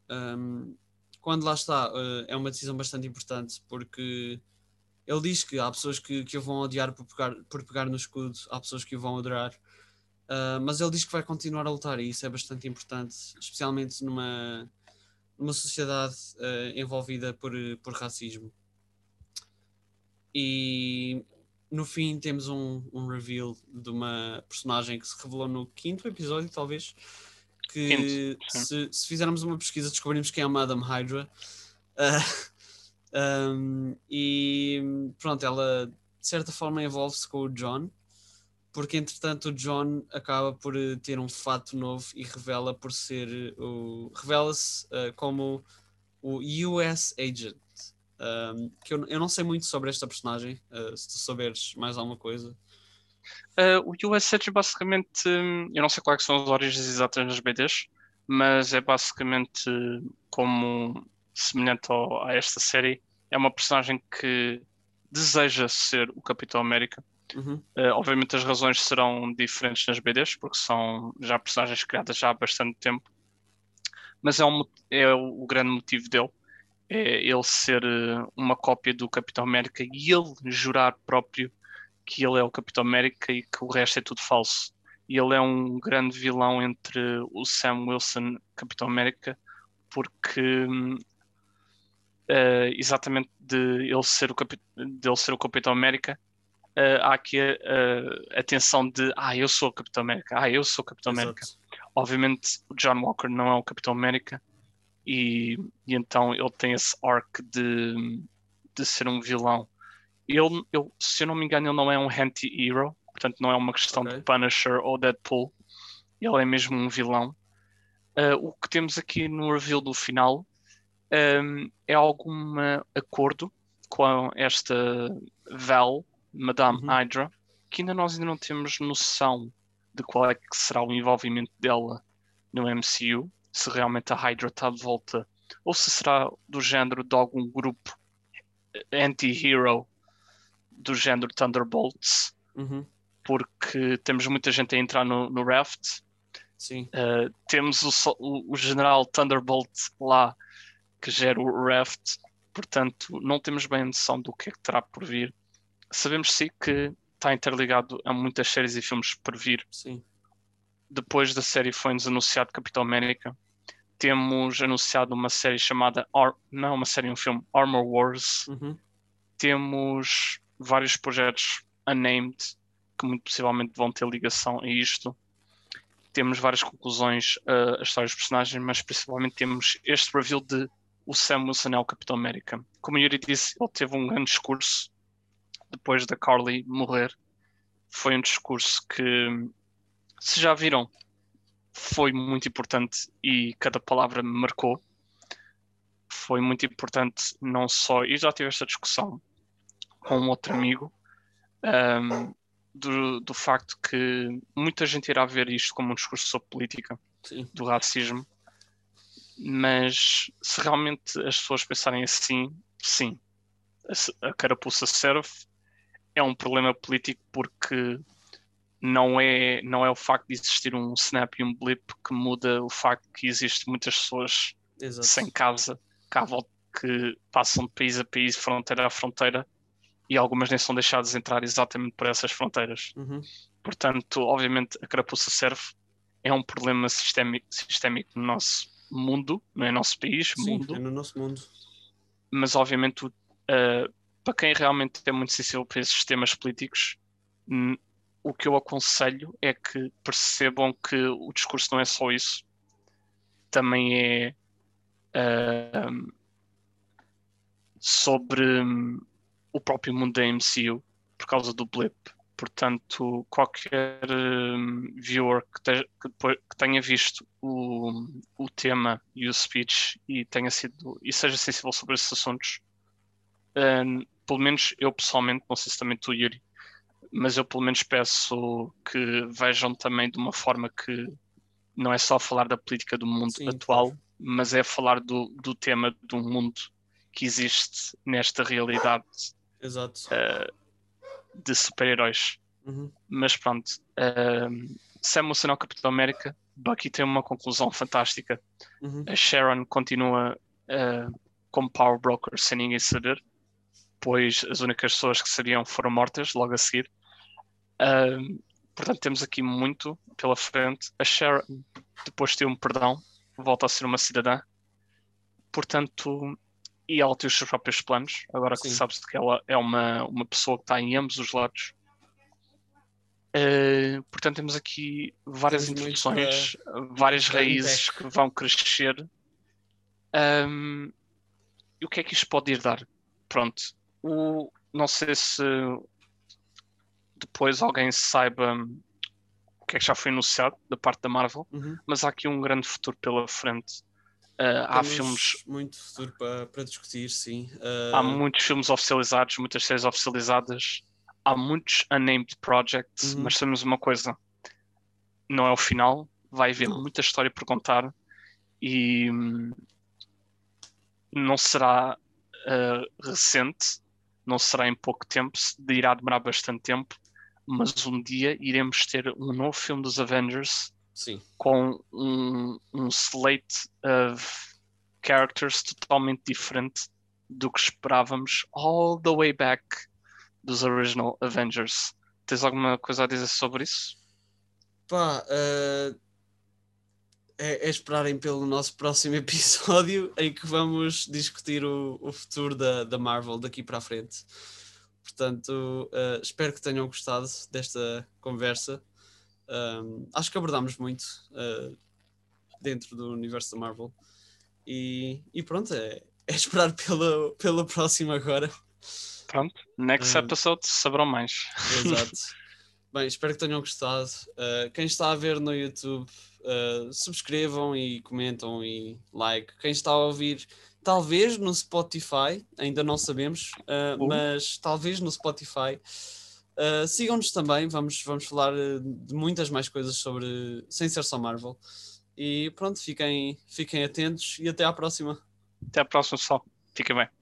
um, quando lá está uh, é uma decisão bastante importante porque ele diz que há pessoas que, que o vão odiar por pegar, por pegar no escudo, há pessoas que o vão adorar Uh, mas ele diz que vai continuar a lutar e isso é bastante importante, especialmente numa, numa sociedade uh, envolvida por, por racismo. E no fim temos um, um reveal de uma personagem que se revelou no quinto episódio, talvez. Que se, se, fizermos uma pesquisa descobrimos quem é a Madame Hydra. Uh, um, e pronto, ela de certa forma envolve-se com o John porque entretanto o John acaba por eh, ter um fato novo e revela por ser eh, o revela-se uh, como o US Agent. Um, que eu, eu não sei muito sobre esta personagem uh, se tu souberes mais alguma coisa uh, o US Agent basicamente hum, eu não sei quais são as origens exatas das BDs mas é basicamente como semelhante ao, a esta série é uma personagem que deseja ser o Capitão América Uhum. Uh, obviamente as razões serão diferentes nas BDs, porque são já personagens criadas já há bastante tempo. Mas é, um, é o, o grande motivo dele. É ele ser uh, uma cópia do Capitão América e ele jurar próprio que ele é o Capitão América e que o resto é tudo falso. E ele é um grande vilão entre o Sam Wilson Capitão América, porque uh, exatamente de ele ser o, de ele ser o Capitão América, uh, há aqui a, a, a, tensão de ah, eu sou o Capitão América, ah, eu sou o Capitão Exato. América. Obviamente o John Walker não é o Capitão América e, e então ele tem esse arc de, de ser um vilão. Ele, eu, se eu não me engano, ele não é um anti-hero, portanto não é uma questão okay. de Punisher ou Deadpool, ele é mesmo um vilão. Uh, o que temos aqui no reveal do final um, é algum acordo com esta Val Madame uhum. Hydra, que ainda nós ainda não temos noção de qual é que será o envolvimento dela no MCU, se realmente a Hydra está de volta, ou se será do género de algum grupo anti-hero do género Thunderbolts, uhum. porque temos muita gente a entrar no, no Raft. Sim. Uh, temos o, o, o, general Thunderbolt lá que gera o Raft, portanto, não temos bem a noção do que é que terá por vir sabemos sim que está interligado a muitas séries e filmes por vir. Sim. Depois da série foi-nos anunciado Capitão América. Temos anunciado uma série chamada Ar não uma série, um filme Armor Wars. Uhum. Temos vários projetos unnamed que muito possivelmente vão ter ligação a isto. Temos várias conclusões uh, a história dos personagens, mas principalmente temos este reveal de o Sam Wilson é o Capitão América. Como Yuri disse, ele teve um grande discurso depois da Carly morrer, foi um discurso que, se já viram, foi muito importante e cada palavra me marcou. foi muito importante, não só. E já tive esta discussão com um outro amigo, um, do, do facto que muita gente irá ver isto como um discurso sobre política, Sim. do racismo, mas se realmente as pessoas pensarem assim, sim, a, carapuça serve, é um problema político porque não é, não é o facto de existir um snap e um blip que muda o facto que existem muitas pessoas Exato. sem casa à volta que passam de país a país, fronteira a fronteira, e algumas nem são deixadas entrar exatamente por essas fronteiras. Uhum. Portanto, obviamente, a carapuça serve, é um problema sistémico, sistémico no nosso mundo, não é nosso país, Sim, mundo, é no nosso mundo. mas obviamente uh, para quem realmente é muito sensível para esses sistemas políticos, o que eu aconselho é que percebam que o discurso não é só isso, também é uh, sobre o próprio mundo da MCU por causa do blip. Portanto, qualquer hum, viewer que, te- que depois- que tenha visto o, o tema e o speech e tenha sido e seja sensível sobre esses assuntos, hum, pelo menos eu pessoalmente, não sei se também tu, Yuri, mas eu pelo menos peço que vejam também de uma forma que não é só falar da política do mundo Sim, atual, mas é falar do, do tema do mundo que existe nesta realidade Exato. eh, de super-heróis. Uhum. Mas pronto, um, Sam Wilson ao Capitão América, Bucky tem uma conclusão fantástica. Uhum. A Sharon continua eh, como Power Broker sem ninguém saber, pois as únicas pessoas que sabiam foram mortas logo a seguir. Um, portanto, temos aqui muito pela frente. A Sharon, depois de um perdão, volta a ser uma cidadã. Portanto, e ela tem os seus próprios planos. Agora que Sim. sabes que ela é uma, uma pessoa que está em ambos os lados. Uh, portanto, temos aqui várias Temos introduções, várias para raízes que vão crescer. Um, e o que é que isto pode ir dar? Pronto, o, não sei se depois alguém saiba o que é que já foi anunciado da parte da Marvel, Uhum. mas há aqui um grande futuro pela frente. Uh, há filmes, muito futuro para, para discutir, sim. há Ah, muitos filmes oficializados, muitas séries oficializadas, há muitos unnamed projects, Uhum. mas sabemos uma coisa: não é o final, vai haver Não. muita história por contar e hum, não será uh, recente, não será em pouco tempo, se- irá demorar bastante tempo, mas um dia iremos ter um novo filme dos Avengers sim. com um, um slate of characters totalmente diferente do que esperávamos all the way back dos original Avengers. Tens alguma coisa a dizer sobre isso? Pá, ah, é, é esperarem pelo nosso próximo episódio em que vamos discutir o, o futuro da, da Marvel daqui para a frente. Portanto, ah, espero que tenham gostado desta conversa. Ahm, acho que abordámos muito ah, dentro do universo da Marvel. E, e pronto, é, é esperar pelo, pelo próximo agora. Pronto, next Ah. episode saberão mais. Exato. Bem, espero que tenham gostado. Uh, quem está a ver no YouTube, uh, subscrevam e comentam e like. Quem está a ouvir, talvez no Spotify, ainda não sabemos, uh, Uh. mas talvez no Spotify. Uh, Sigam-nos também, vamos, vamos falar uh, de muitas mais coisas sobre, sem ser só Marvel. E pronto, fiquem, fiquem atentos e até à próxima. Até a próxima, pessoal. Fica bem.